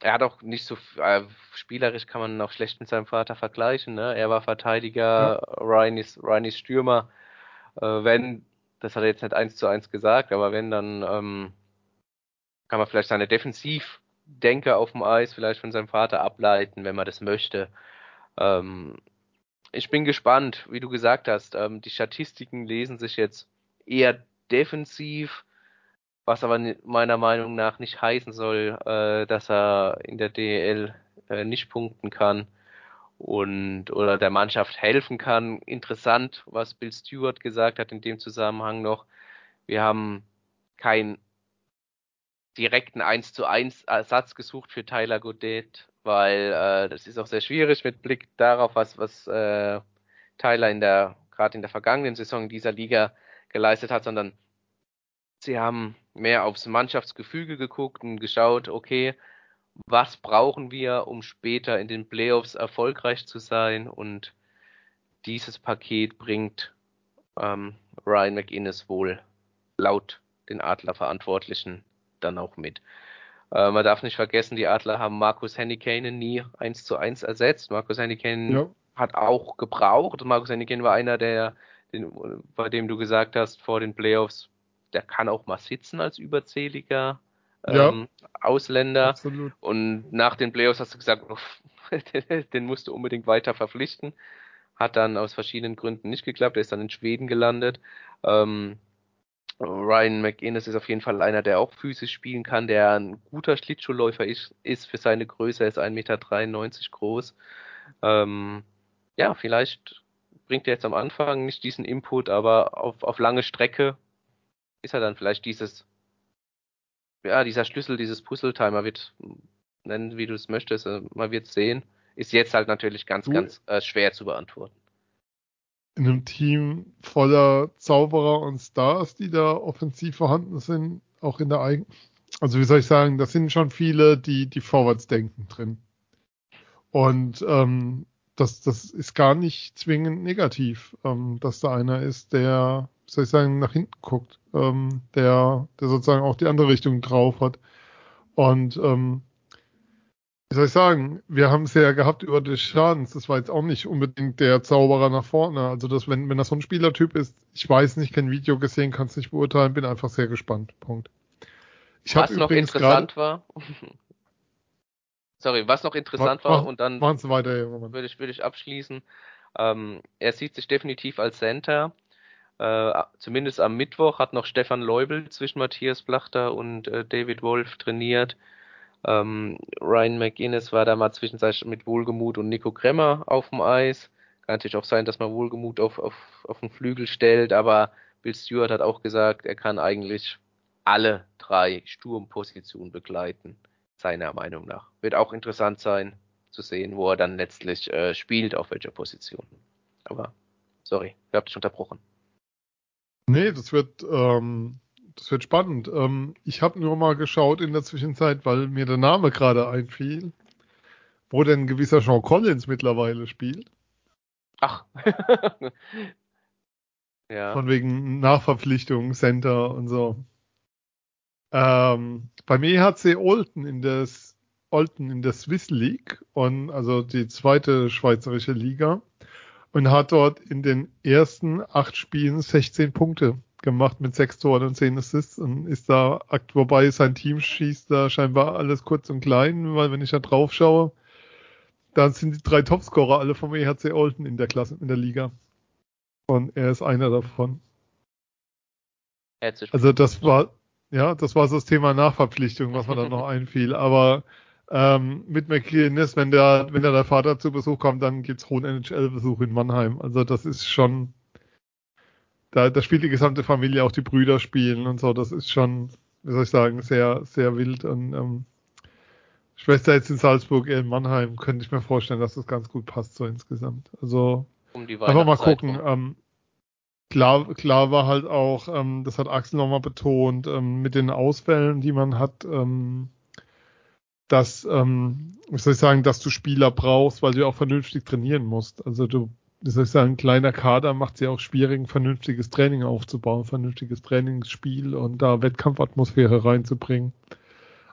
er hat auch nicht so äh, spielerisch kann man auch schlecht mit seinem Vater vergleichen. Ne? Er war Verteidiger, Ryan ist, Ryan ist Stürmer. Äh, wenn, das hat er jetzt nicht eins zu eins gesagt, aber wenn, dann ähm, kann man vielleicht seine Defensivdenker auf dem Eis vielleicht von seinem Vater ableiten, wenn man das möchte. Ähm, ich bin gespannt, wie du gesagt hast. Ähm, die Statistiken lesen sich jetzt eher defensiv, was aber meiner Meinung nach nicht heißen soll, äh, dass er in der DEL äh, nicht punkten kann und oder der Mannschaft helfen kann. Interessant, was Bill Stewart gesagt hat in dem Zusammenhang noch. Wir haben keinen direkten 1 zu 1 Ersatz gesucht für Tyler Godet, weil äh, das ist auch sehr schwierig mit Blick darauf, was, was äh, Tyler in der, gerade in der vergangenen Saison in dieser Liga geleistet hat, sondern sie haben mehr aufs Mannschaftsgefüge geguckt und geschaut, okay, was brauchen wir, um später in den Playoffs erfolgreich zu sein? Und dieses Paket bringt ähm, Ryan McInnes wohl laut den Adler-Verantwortlichen dann auch mit. Äh, man darf nicht vergessen, die Adler haben Markus Hennikainen nie eins zu eins ersetzt. Markus Hennikainen Ja. hat auch gebraucht. Markus Hennikainen war einer, der, den, bei dem du gesagt hast vor den Playoffs, der kann auch mal sitzen als überzähliger Ja. ähm, Ausländer. Absolut. Und nach den Playoffs hast du gesagt, den musst du unbedingt weiter verpflichten. Hat dann aus verschiedenen Gründen nicht geklappt. Er ist dann in Schweden gelandet. Ähm, Ryan McInnes ist auf jeden Fall einer, der auch physisch spielen kann, der ein guter Schlittschuhläufer ist, ist für seine Größe. Er ist 1,93 Meter groß. Ähm, ja, vielleicht bringt er jetzt am Anfang nicht diesen Input, aber auf, auf lange Strecke ist er dann vielleicht dieses, ja, dieser Schlüssel, dieses Puzzle-Timer wird nennen, wie du es möchtest, äh, man wird sehen. Ist jetzt halt natürlich ganz, Du- ganz äh, schwer zu beantworten. In einem Team voller Zauberer und Stars, die da offensiv vorhanden sind, auch in der eigenen. Also wie soll ich sagen, da sind schon viele, die, die vorwärts denken drin. Und ähm, das, das ist gar nicht zwingend negativ, ähm, dass da einer ist, der, wie soll ich sagen, nach hinten guckt, ähm, der, der sozusagen auch die andere Richtung drauf hat. Und ähm, wie soll ich sagen, wir haben es ja gehabt über des Schadens. Das war jetzt auch nicht unbedingt der Zauberer nach vorne. Also, dass, wenn, wenn das so ein Spielertyp ist, ich weiß nicht, kein Video gesehen, kann es nicht beurteilen, bin einfach sehr gespannt. Punkt. Ich was noch interessant war, sorry, was noch interessant Mach- war und dann weiter, würde ich, würde ich abschließen. Ähm, er sieht sich definitiv als Center. Äh, zumindest am Mittwoch hat noch Stefan Leubel zwischen Matthias Blachter und äh, David Wolf trainiert. Ähm, Ryan McInnes war da mal zwischenzeitlich mit Wohlgemut und Nico Kremmer auf dem Eis. Kann natürlich auch sein, dass man Wohlgemut auf, auf, auf den Flügel stellt, aber Bill Stewart hat auch gesagt, er kann eigentlich alle drei Sturmpositionen begleiten, seiner Meinung nach. Wird auch interessant sein zu sehen, wo er dann letztlich äh, spielt, auf welcher Position. Aber, sorry, ich habe dich unterbrochen. Nee, das wird, ähm, das wird spannend. Ähm, ich habe nur mal geschaut in der Zwischenzeit, weil mir der Name gerade einfiel, wo denn ein gewisser Sean Collins mittlerweile spielt. Ach. ja. Von wegen Nachverpflichtung, Center und so. Ähm, beim EHC Olten in das Olten in der Swiss League und also die zweite schweizerische Liga und hat dort in den ersten acht Spielen 16 Punkte gemacht mit sechs Toren und zehn Assists und ist da, wobei sein Team schießt da scheinbar alles kurz und klein, weil wenn ich da drauf schaue, dann sind die drei Topscorer alle vom EHC Olten in der Klasse, in der Liga. Und er ist einer davon. Also das war, ja, das war so das Thema Nachverpflichtung, was mir dann noch einfiel. Aber ähm, mit McLean wenn der, wenn der, der Vater zu Besuch kommt, dann gibt's hohen NHL-Besuch in Mannheim. Also das ist schon, da, da spielt die gesamte Familie, auch die Brüder spielen und so. Das ist schon, wie soll ich sagen, sehr, sehr wild. Und ähm, Schwester jetzt in Salzburg, in Mannheim, könnte ich mir vorstellen, dass das ganz gut passt so insgesamt. Also um einfach mal gucken. Ähm, klar, klar war halt auch, ähm, das hat Axel nochmal betont, ähm, mit den Ausfällen, die man hat, ähm, dass, ähm, wie soll ich sagen, dass du Spieler brauchst, weil du auch vernünftig trainieren musst. Also du, wie soll ich sagen, ein kleiner Kader macht es ja auch schwierig, ein vernünftiges Training aufzubauen, vernünftiges Trainingsspiel und da Wettkampfatmosphäre reinzubringen.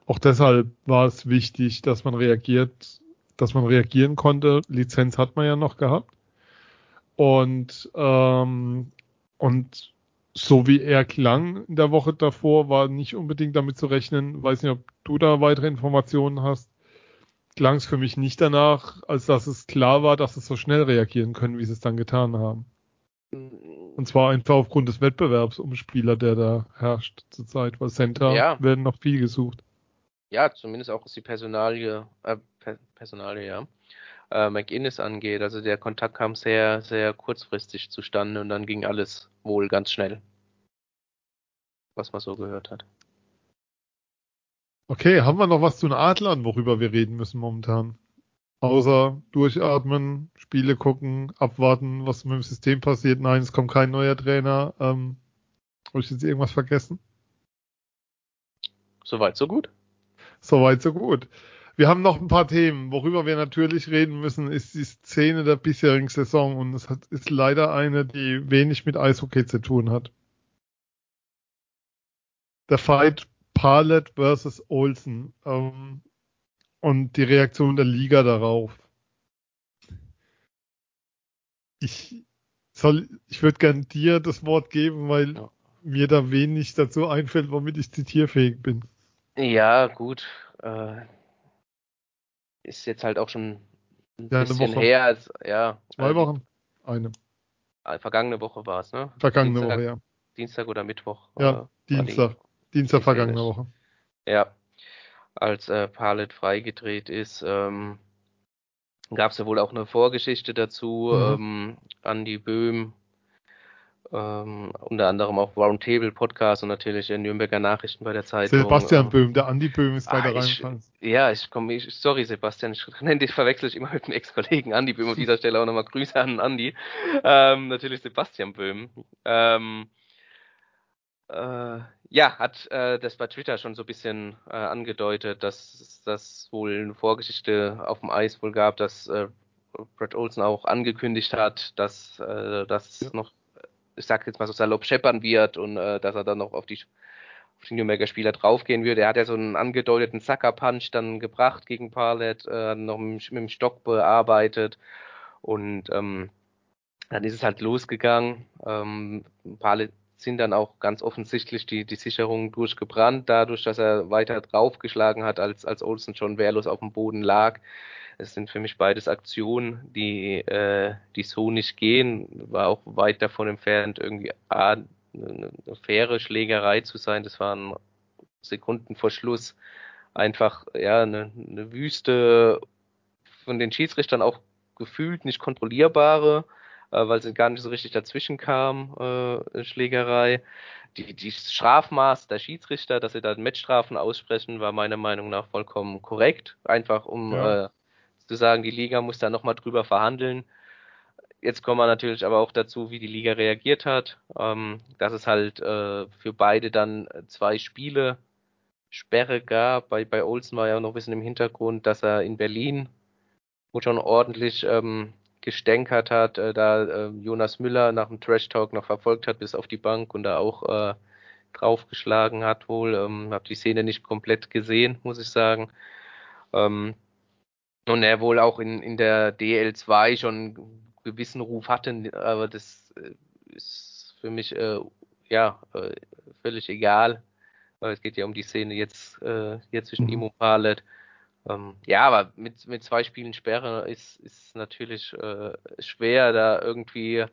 Auch deshalb war es wichtig, dass man reagiert, dass man reagieren konnte. Lizenz hat man ja noch gehabt. Und, ähm, und so wie er klang in der Woche davor, war nicht unbedingt damit zu rechnen. Weiß nicht, ob du da weitere Informationen hast. Klang es für mich nicht danach, als dass es klar war, dass es so schnell reagieren können, wie sie es dann getan haben. Und zwar einfach aufgrund des Wettbewerbs um Spieler, der da herrscht zurzeit, weil Center ja. werden noch viel gesucht. Ja, zumindest auch was die Personalie, äh, Personalie, ja, äh, McInnes angeht. Also der Kontakt kam sehr, sehr kurzfristig zustande und dann ging alles wohl ganz schnell. Was man so gehört hat. Okay, haben wir noch was zu den Adlern, worüber wir reden müssen momentan? Außer durchatmen, Spiele gucken, abwarten, was mit dem System passiert. Nein, es kommt kein neuer Trainer. Ähm, Habe ich jetzt irgendwas vergessen? Soweit, so gut. Soweit, so gut. Wir haben noch ein paar Themen. Worüber wir natürlich reden müssen, ist die Szene der bisherigen Saison und es ist leider eine, die wenig mit Eishockey zu tun hat. Der Fight Parlett versus Olsen ähm, und die Reaktion der Liga darauf. Ich soll, ich würde gern dir das Wort geben, weil ja. mir da wenig dazu einfällt, womit ich zitierfähig bin. Ja, gut. Äh, ist jetzt halt auch schon ein ja, bisschen her. Als, ja, Zwei also, Wochen? Eine. Ah, vergangene Woche war es, ne? Vergangene Dienstag, Woche, ja. Dienstag oder Mittwoch. Ja, äh, Dienstag. Dienstag vergangene Woche. Ja. Als äh, Palet freigedreht ist, ähm, gab es ja wohl auch eine Vorgeschichte dazu. Mhm. Ähm, Andy Böhm ähm, unter anderem auch Roundtable Podcast und natürlich Nürnberger Nachrichten bei der Zeitung. Sebastian Böhm, der Andi Böhm ist bei der Reihenfall. Ja, ich komme, sorry Sebastian, ich nenne dich verwechsel ich immer mit dem Ex-Kollegen Andi Böhm. An dieser Stelle auch nochmal Grüße an Andi. Ähm, natürlich Sebastian Böhm. Ähm, äh, ja, hat äh, das bei Twitter schon so ein bisschen äh, angedeutet, dass das wohl eine Vorgeschichte auf dem Eis wohl gab, dass äh, Brett Olsen auch angekündigt hat, dass äh, das ja. noch ich sag jetzt mal so salopp, scheppern wird und äh, dass er dann noch auf die, auf die Nürnberger Spieler draufgehen würde. Er hat ja so einen angedeuteten Sucker-Punch dann gebracht gegen Parlet, noch mit, mit, dem Stock bearbeitet und ähm, dann ist es halt losgegangen. Ähm, Parlet sind dann auch ganz offensichtlich die, die Sicherungen durchgebrannt, dadurch, dass er weiter draufgeschlagen hat, als, als Olsen schon wehrlos auf dem Boden lag. Es sind für mich beides Aktionen, die, äh, die so nicht gehen. War auch weit davon entfernt, irgendwie A, eine, faire Schlägerei zu sein. Das war ein Sekunden vor einfach ja eine, eine Wüste von den Schiedsrichtern auch gefühlt nicht kontrollierbare, äh, weil sie gar nicht so richtig dazwischen kam, äh, Schlägerei. Die, die Strafmaß der Schiedsrichter, dass sie da Matchstrafen aussprechen, war meiner Meinung nach vollkommen korrekt. Einfach um ja. äh, zu sagen, die Liga muss da nochmal drüber verhandeln. Jetzt kommen wir natürlich aber auch dazu, wie die Liga reagiert hat. Ähm, dass es halt äh, für beide dann zwei Spiele Sperre gab. Bei, bei Olsen war ja noch ein bisschen im Hintergrund, dass er in Berlin wo schon ordentlich ähm, gestänkert hat, äh, da äh, Jonas Müller nach dem Trash Talk noch verfolgt hat bis auf die Bank und da auch äh, draufgeschlagen hat wohl. Ähm, hab die Szene nicht komplett gesehen, muss ich sagen. Ähm, und er wohl auch in, in der DL2 schon einen gewissen Ruf hatte, aber das äh, ist für mich äh, ja äh, völlig egal. Weil es geht ja um die Szene jetzt äh, hier zwischen mhm. ihm und Palet. Ähm, ja, aber mit, mit zwei Spielen Sperre ist, ist natürlich äh, schwer, da irgendwie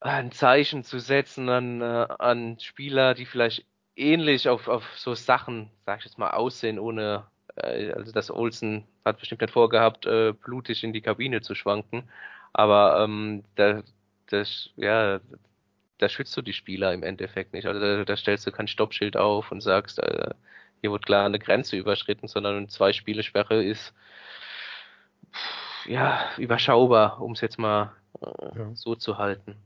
ein Zeichen zu setzen an, äh, an Spieler, die vielleicht ähnlich auf, auf so Sachen, sag ich jetzt mal, aussehen, ohne, äh, also das Olsen hat bestimmt nicht vorgehabt, äh, blutig in die Kabine zu schwanken, aber ähm, da, das, ja, da schützt du die Spieler im Endeffekt nicht. Also da, da stellst du kein Stoppschild auf und sagst, äh, hier wird klar eine Grenze überschritten, sondern zwei Spiele Sperre ist ja überschaubar, um es jetzt mal äh, ja. so zu halten.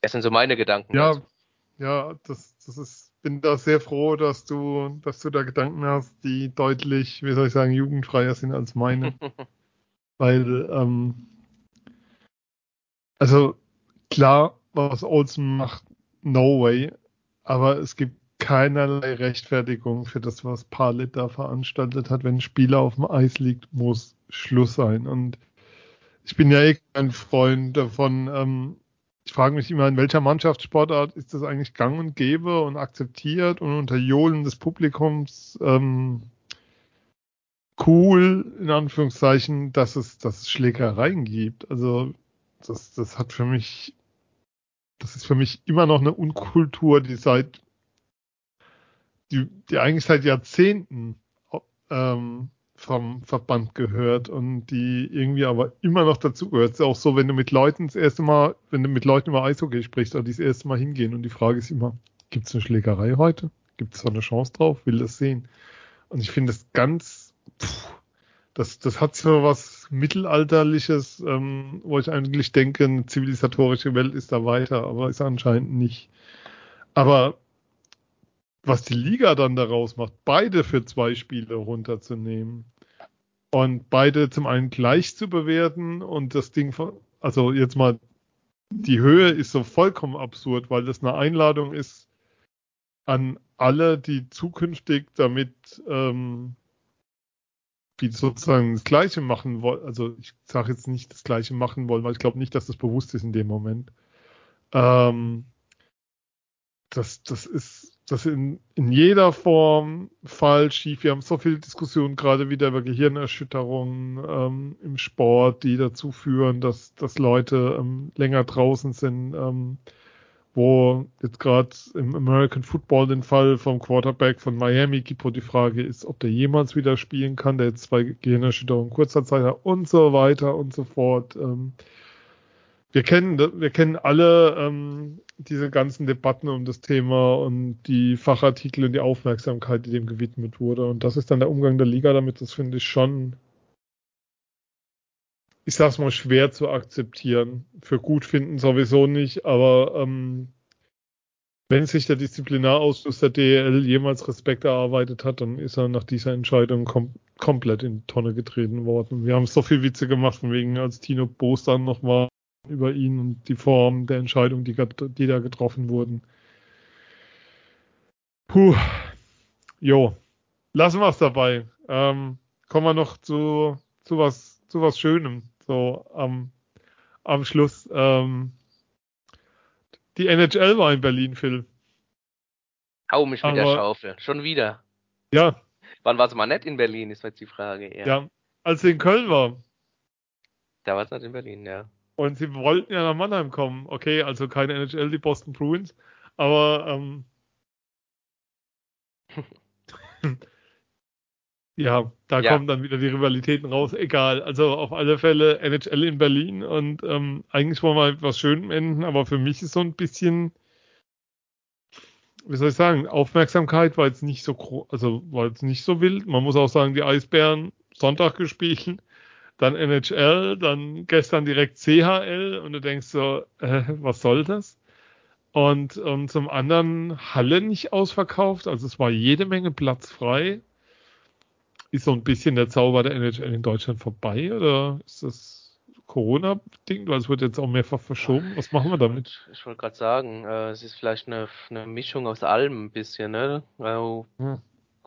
Das sind so meine Gedanken. Ja, dazu. ja, das, das ist, bin da sehr froh, dass du, dass du da Gedanken hast, die deutlich, wie soll ich sagen, jugendfreier sind als meine. Weil, ähm, also klar, was Olsen macht, no way, aber es gibt keinerlei Rechtfertigung für das, was Palit da veranstaltet hat. Wenn ein Spieler auf dem Eis liegt, muss Schluss sein. Und ich bin ja eh kein Freund davon. Ähm, ich frage mich immer, in welcher Mannschaftssportart ist das eigentlich gang und gäbe und akzeptiert und unter Johlen des Publikums ähm, cool, in Anführungszeichen, dass es, dass es Schlägereien gibt. Also das, das hat für mich das ist für mich immer noch eine Unkultur, die seit, die, die eigentlich seit Jahrzehnten ähm, vom Verband gehört und die irgendwie aber immer noch dazugehört. Ist auch so, wenn du mit Leuten das erste Mal, wenn du mit Leuten über Eishockey sprichst oder die das erste Mal hingehen und die Frage ist immer, gibt es eine Schlägerei heute? Gibt es da eine Chance drauf? Will das sehen? Und ich finde das ganz, pff, das, das hat so was Mittelalterliches, ähm, wo ich eigentlich denke, eine zivilisatorische Welt ist da weiter, aber ist anscheinend nicht. Aber was die Liga dann daraus macht, beide für zwei Spiele runterzunehmen und beide zum einen gleich zu bewerten und das Ding von, also jetzt mal, die Höhe ist so vollkommen absurd, weil das eine Einladung ist an alle, die zukünftig damit ähm, die sozusagen das Gleiche machen wollen. Also ich sage jetzt nicht das Gleiche machen wollen, weil ich glaube nicht, dass das bewusst ist in dem Moment. Ähm, das, das ist das in, in jeder Form falsch schief. Wir haben so viele Diskussionen gerade wieder über Gehirnerschütterungen ähm, im Sport, die dazu führen, dass, dass Leute ähm, länger draußen sind. Ähm, wo jetzt gerade im American Football den Fall vom Quarterback von Miami gibt, wo die Frage ist, ob der jemals wieder spielen kann, der jetzt zwei Gehirnerschütterungen kurzer Zeit hat und so weiter und so fort. Ähm, wir kennen, wir kennen alle ähm, diese ganzen Debatten um das Thema und die Fachartikel und die Aufmerksamkeit, die dem gewidmet wurde. Und das ist dann der Umgang der Liga damit. Das finde ich schon ich sag's mal, schwer zu akzeptieren. Für gut finden sowieso nicht, aber ähm, wenn sich der Disziplinarausschuss der DEL jemals Respekt erarbeitet hat, dann ist er nach dieser Entscheidung kom komplett in die Tonne getreten worden. Wir haben so viel Witze gemacht, von wegen, als Tino Boos dann noch war über ihn und die Form der Entscheidung, die, die da getroffen wurden. Puh. Jo. Lassen wir es dabei. Ähm, kommen wir noch zu, zu was, zu was Schönem so am, am Schluss. Ähm, die NHL war in Berlin, Phil. Hau mich mit Aber, der Schaufel. Schon wieder. Ja. Wann war es mal nett in Berlin, ist jetzt die Frage. Ja, ja als sie in Köln war. Da war es nicht in Berlin, ja. Und sie wollten ja nach Mannheim kommen. Okay, also keine NHL, die Boston Bruins. Aber ähm, Ja, da ja. kommen dann wieder die Rivalitäten raus. Egal. Also auf alle Fälle NHL in Berlin und ähm, eigentlich wollen wir etwas schön enden, aber für mich ist so ein bisschen, wie soll ich sagen, Aufmerksamkeit war jetzt nicht so groß, also war jetzt nicht so wild. Man muss auch sagen, die Eisbären Sonntag gespielt, dann NHL, dann gestern direkt CHL und du denkst so, äh, was soll das? Und, und zum anderen Halle nicht ausverkauft, also es war jede Menge Platz frei ist so ein bisschen der Zauber der NHL in Deutschland vorbei oder ist das Corona-bedingt? Weil es wird jetzt auch mehrfach verschoben. Was machen wir damit? Ich wollte gerade sagen, äh, es ist vielleicht eine, eine Mischung aus allem ein bisschen, ne? Also, hm.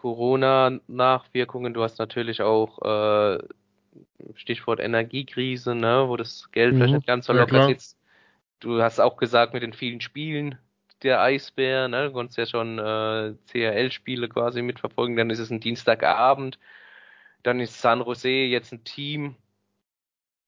Corona-Nachwirkungen, du hast natürlich auch äh, Stichwort Energiekrise, ne, wo das Geld mhm. vielleicht nicht ganz so locker ja, sitzt. Du hast auch gesagt, mit den vielen Spielen der Eisbär, ne, du konntest ja schon äh, CRL-Spiele quasi mitverfolgen, dann ist es ein Dienstagabend, dann ist San Jose jetzt ein Team,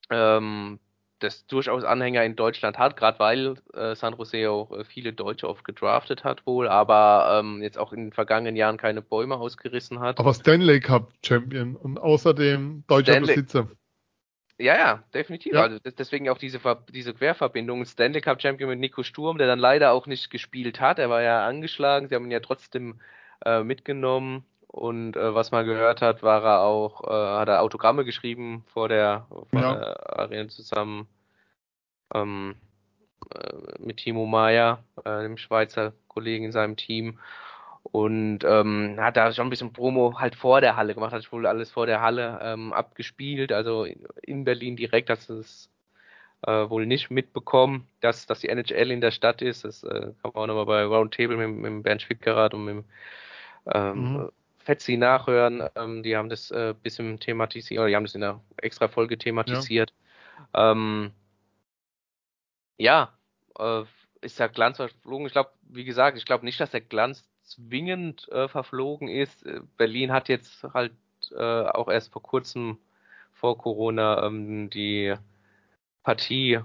ähm, das durchaus Anhänger in Deutschland hat, gerade weil äh, San Jose auch äh, viele Deutsche oft gedraftet hat wohl, aber ähm, jetzt auch in den vergangenen Jahren keine Bäume ausgerissen hat. Aber Stanley Cup Champion und außerdem deutscher Stanley Besitzer. Ja, ja, definitiv. Ja. Also deswegen auch diese, diese Querverbindung. Stanley Cup Champion mit Nico Sturm, der dann leider auch nicht gespielt hat. Er war ja angeschlagen. Sie haben ihn ja trotzdem äh, mitgenommen. Und äh, was man gehört hat, war er auch, äh, hat er Autogramme geschrieben vor der, vor ja. der Arena zusammen ähm, äh, mit Timo Meyer, äh, dem Schweizer Kollegen in seinem Team. Und ähm, hat da schon ein bisschen Promo halt vor der Halle gemacht, hat wohl alles vor der Halle ähm, abgespielt, also in Berlin direkt, dass es äh, wohl nicht mitbekommen, dass, dass die NHL in der Stadt ist. Das äh, kann man auch nochmal bei Roundtable mit, mit Bernd Schwickerath und mit ähm, mhm. Fetzi nachhören. Ähm, die haben das äh, bisschen thematisiert, oder die haben das in einer extra Folge thematisiert. Ja, ähm, ja äh, ist der Glanz verflogen. Ich glaube, wie gesagt, ich glaube nicht, dass der Glanz zwingend äh, verflogen ist. Äh, Berlin hat jetzt halt äh, auch erst vor kurzem vor Corona ähm, die Partie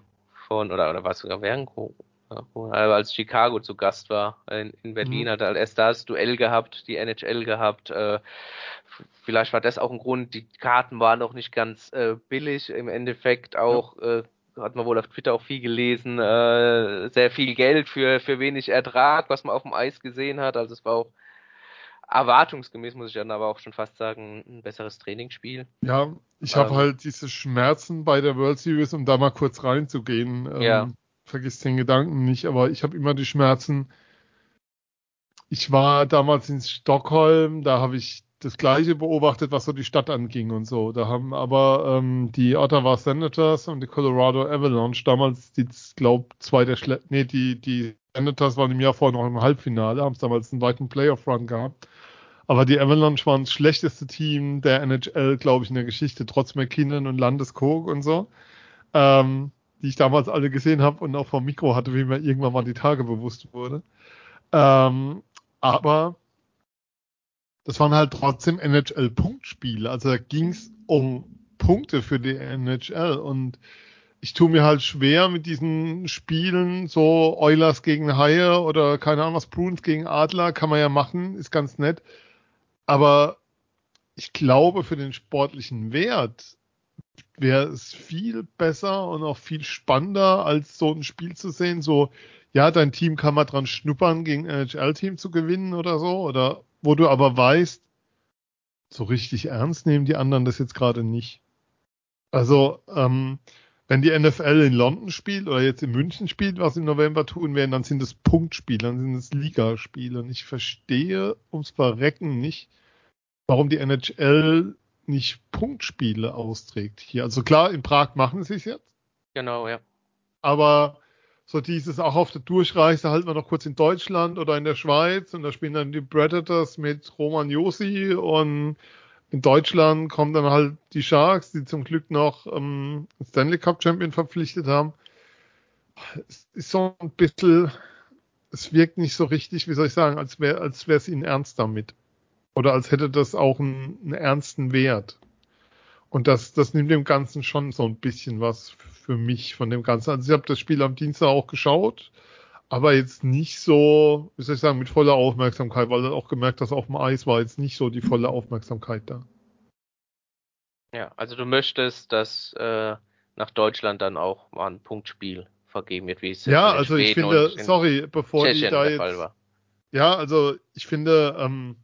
von, oder, oder was sogar während Corona, also als Chicago zu Gast war in, in Berlin, mhm. hat er erst da das Duell gehabt, die NHL gehabt. Äh, vielleicht war das auch ein Grund, die Karten waren noch nicht ganz äh, billig. Im Endeffekt auch, ja. Hat man wohl auf Twitter auch viel gelesen, äh, sehr viel Geld für, für wenig Ertrag, was man auf dem Eis gesehen hat. Also es war auch erwartungsgemäß, muss ich dann aber auch schon fast sagen, ein besseres Trainingsspiel. Ja, ich ähm, habe halt diese Schmerzen bei der World Series, um da mal kurz reinzugehen. Ähm, ja vergiss den Gedanken nicht, aber ich habe immer die Schmerzen. Ich war damals in Stockholm, da habe ich das gleiche beobachtet, was so die Stadt anging und so. Da haben aber ähm, die Ottawa Senators und die Colorado Avalanche damals, die glaube zwei der Schle nee, die die Senators waren im Jahr vorher noch im Halbfinale, haben es damals einen weiten Playoff Run gehabt. Aber die Avalanche waren das schlechteste Team der NHL, glaube ich, in der Geschichte, trotz McKinnon und Landeskog und so. Ähm, die ich damals alle gesehen habe und auch vom Mikro hatte, wie mir irgendwann mal die Tage bewusst wurde. Ähm, aber das waren halt trotzdem NHL-Punktspiele. Also da ging es um Punkte für die NHL und ich tue mir halt schwer mit diesen Spielen, so Oilers gegen Haie oder keine Ahnung was, Bruins gegen Adler, kann man ja machen, ist ganz nett. Aber ich glaube, für den sportlichen Wert wäre es viel besser und auch viel spannender, als so ein Spiel zu sehen. So, ja, dein Team kann mal dran schnuppern, gegen NHL-Team zu gewinnen oder so. Oder wo du aber weißt, so richtig ernst nehmen die anderen das jetzt gerade nicht. Also, ähm, wenn die NFL in London spielt oder jetzt in München spielt, was im November tun werden, dann sind es Punktspiele, dann sind es Ligaspiele. Und ich verstehe ums Verrecken nicht, warum die NHL nicht Punktspiele austrägt hier. Also klar, in Prag machen sie es jetzt. Genau, ja. Aber so dieses auch auf der Durchreise halten wir noch kurz in Deutschland oder in der Schweiz und da spielen dann die Predators mit Roman Josi und in Deutschland kommen dann halt die Sharks, die zum Glück noch ähm, Stanley Cup Champion verpflichtet haben. Es ist so ein bisschen, es wirkt nicht so richtig, wie soll ich sagen, als wäre als wäre es ihnen ernst damit. Oder als hätte das auch einen, einen ernsten Wert. Und das, das nimmt dem Ganzen schon so ein bisschen was für mich von dem Ganzen. Also ich habe das Spiel am Dienstag auch geschaut, aber jetzt nicht so, wie soll ich sagen, mit voller Aufmerksamkeit, weil dann auch gemerkt, dass auf dem Eis war jetzt nicht so die volle Aufmerksamkeit da. Ja, also du möchtest, dass äh, nach Deutschland dann auch mal ein Punktspiel vergeben wird, wie es ja, also ich finde, sorry, bevor Tschechien die da jetzt, ja, also ich finde, ähm,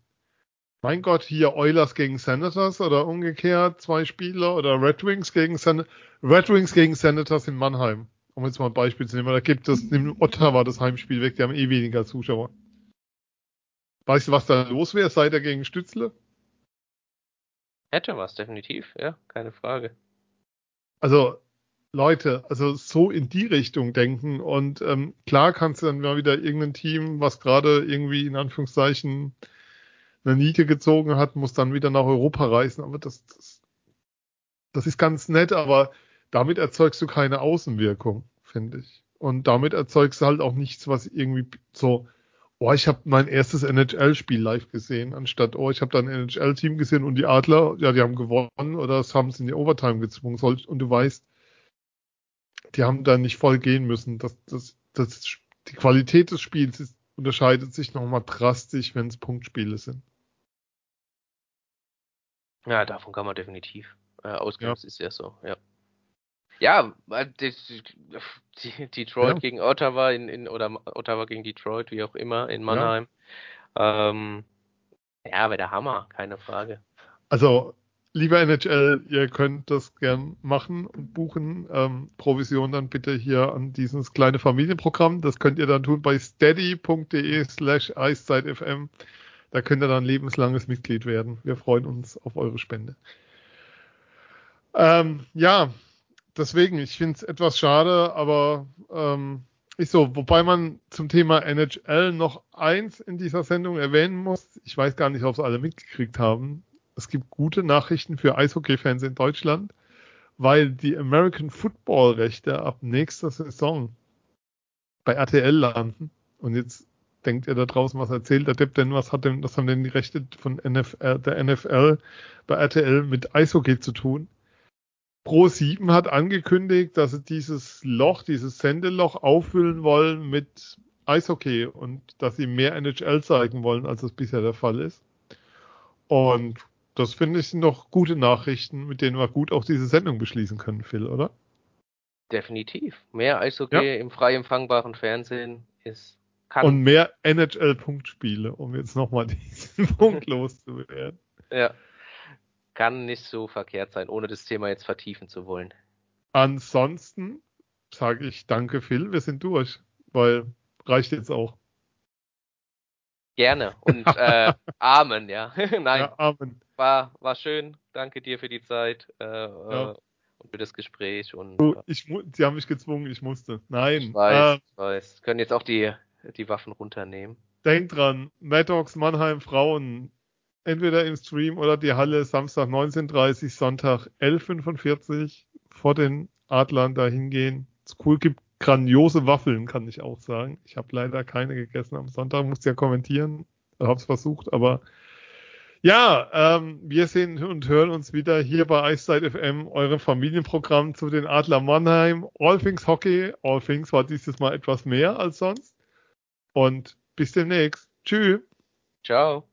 mein Gott, hier Oilers gegen Senators oder umgekehrt, zwei Spieler oder Red Wings gegen Sen Red Wings gegen Senators in Mannheim. Um jetzt mal ein Beispiel zu nehmen, da gibt es, nimm Ottawa das Heimspiel weg, die haben eh weniger Zuschauer. Weißt du, was da los wäre, seit er gegen Stützle? Hätte was, definitiv, ja, keine Frage. Also, Leute, also so in die Richtung denken. Und ähm, klar kannst du dann mal wieder irgendein Team, was gerade irgendwie in Anführungszeichen eine Niete gezogen hat, muss dann wieder nach Europa reisen. Aber das, das, das ist ganz nett, aber damit erzeugst du keine Außenwirkung, finde ich. Und damit erzeugst du halt auch nichts, was irgendwie so, oh, ich habe mein erstes NHL-Spiel live gesehen, anstatt, oh, ich habe da ein NHL-Team gesehen und die Adler, ja, die haben gewonnen oder es haben sie in die Overtime gezwungen. Und du weißt, die haben da nicht voll gehen müssen. Das, das, das, die Qualität des Spiels ist, unterscheidet sich nochmal drastisch, wenn es Punktspiele sind. Ja, davon kann man definitiv äh, ausgehen. Ja. Das ist ja so, ja. Ja, die, die, Detroit ja. gegen Ottawa in, in, oder Ottawa gegen Detroit, wie auch immer, in Mannheim. Ja, ähm, ja wäre der Hammer, keine Frage. Also lieber NHL, ihr könnt das gern machen und buchen. Ähm, Provision dann bitte hier an dieses kleine Familienprogramm. Das könnt ihr dann tun bei steady.de slash eiszeitfm. Da könnt ihr dann lebenslanges Mitglied werden. Wir freuen uns auf eure Spende. Ähm, ja, deswegen, ich finde es etwas schade, aber ähm, ich so, wobei man zum Thema NHL noch eins in dieser Sendung erwähnen muss. Ich weiß gar nicht, ob es alle mitgekriegt haben es gibt gute Nachrichten für Eishockey-Fans in Deutschland, weil die American Football-Rechte ab nächster Saison bei RTL landen. Und jetzt denkt ihr da draußen, was erzählt der Depp denn, was hat denn, was haben denn die Rechte von NFL, der NFL bei RTL mit Eishockey zu tun? Pro 7 hat angekündigt, dass sie dieses Loch, dieses Sendeloch auffüllen wollen mit Eishockey und dass sie mehr NHL zeigen wollen, als das bisher der Fall ist. Und das finde ich sind doch gute Nachrichten, mit denen wir gut auch diese Sendung beschließen können, Phil, oder? Definitiv. Mehr Eishockey ja. im frei empfangbaren Fernsehen ist kann. Und mehr NHL-Punktspiele, um jetzt nochmal diesen Punkt loszuwerden. Ja. Kann nicht so verkehrt sein, ohne das Thema jetzt vertiefen zu wollen. Ansonsten sage ich danke, Phil. Wir sind durch, weil reicht jetzt auch. Gerne und äh, Amen, ja. Nein. Ja, Amen. War, war schön. Danke dir für die Zeit äh, ja. Äh, und für das Gespräch. Und, du, ich, sie haben mich gezwungen, ich musste. Nein. Ich weiß, äh, ich weiß. Können jetzt auch die, die Waffen runternehmen. Denk dran, Maddox Mannheim Frauen, entweder im Stream oder die Halle Samstag 19.30, Sonntag 11.45 vor den Adlern dahin gehen. Es cool gibt grandiose Waffeln, kann ich auch sagen. Ich habe leider keine gegessen am Sonntag, musste ja kommentieren, habe es versucht, aber ja, ähm, wir sehen und hören uns wieder hier bei Eiszeit FM, eurem Familienprogramm zu den Adler Mannheim. All Things Hockey, All Things war dieses Mal etwas mehr als sonst. Und bis demnächst. Tschüss. Ciao.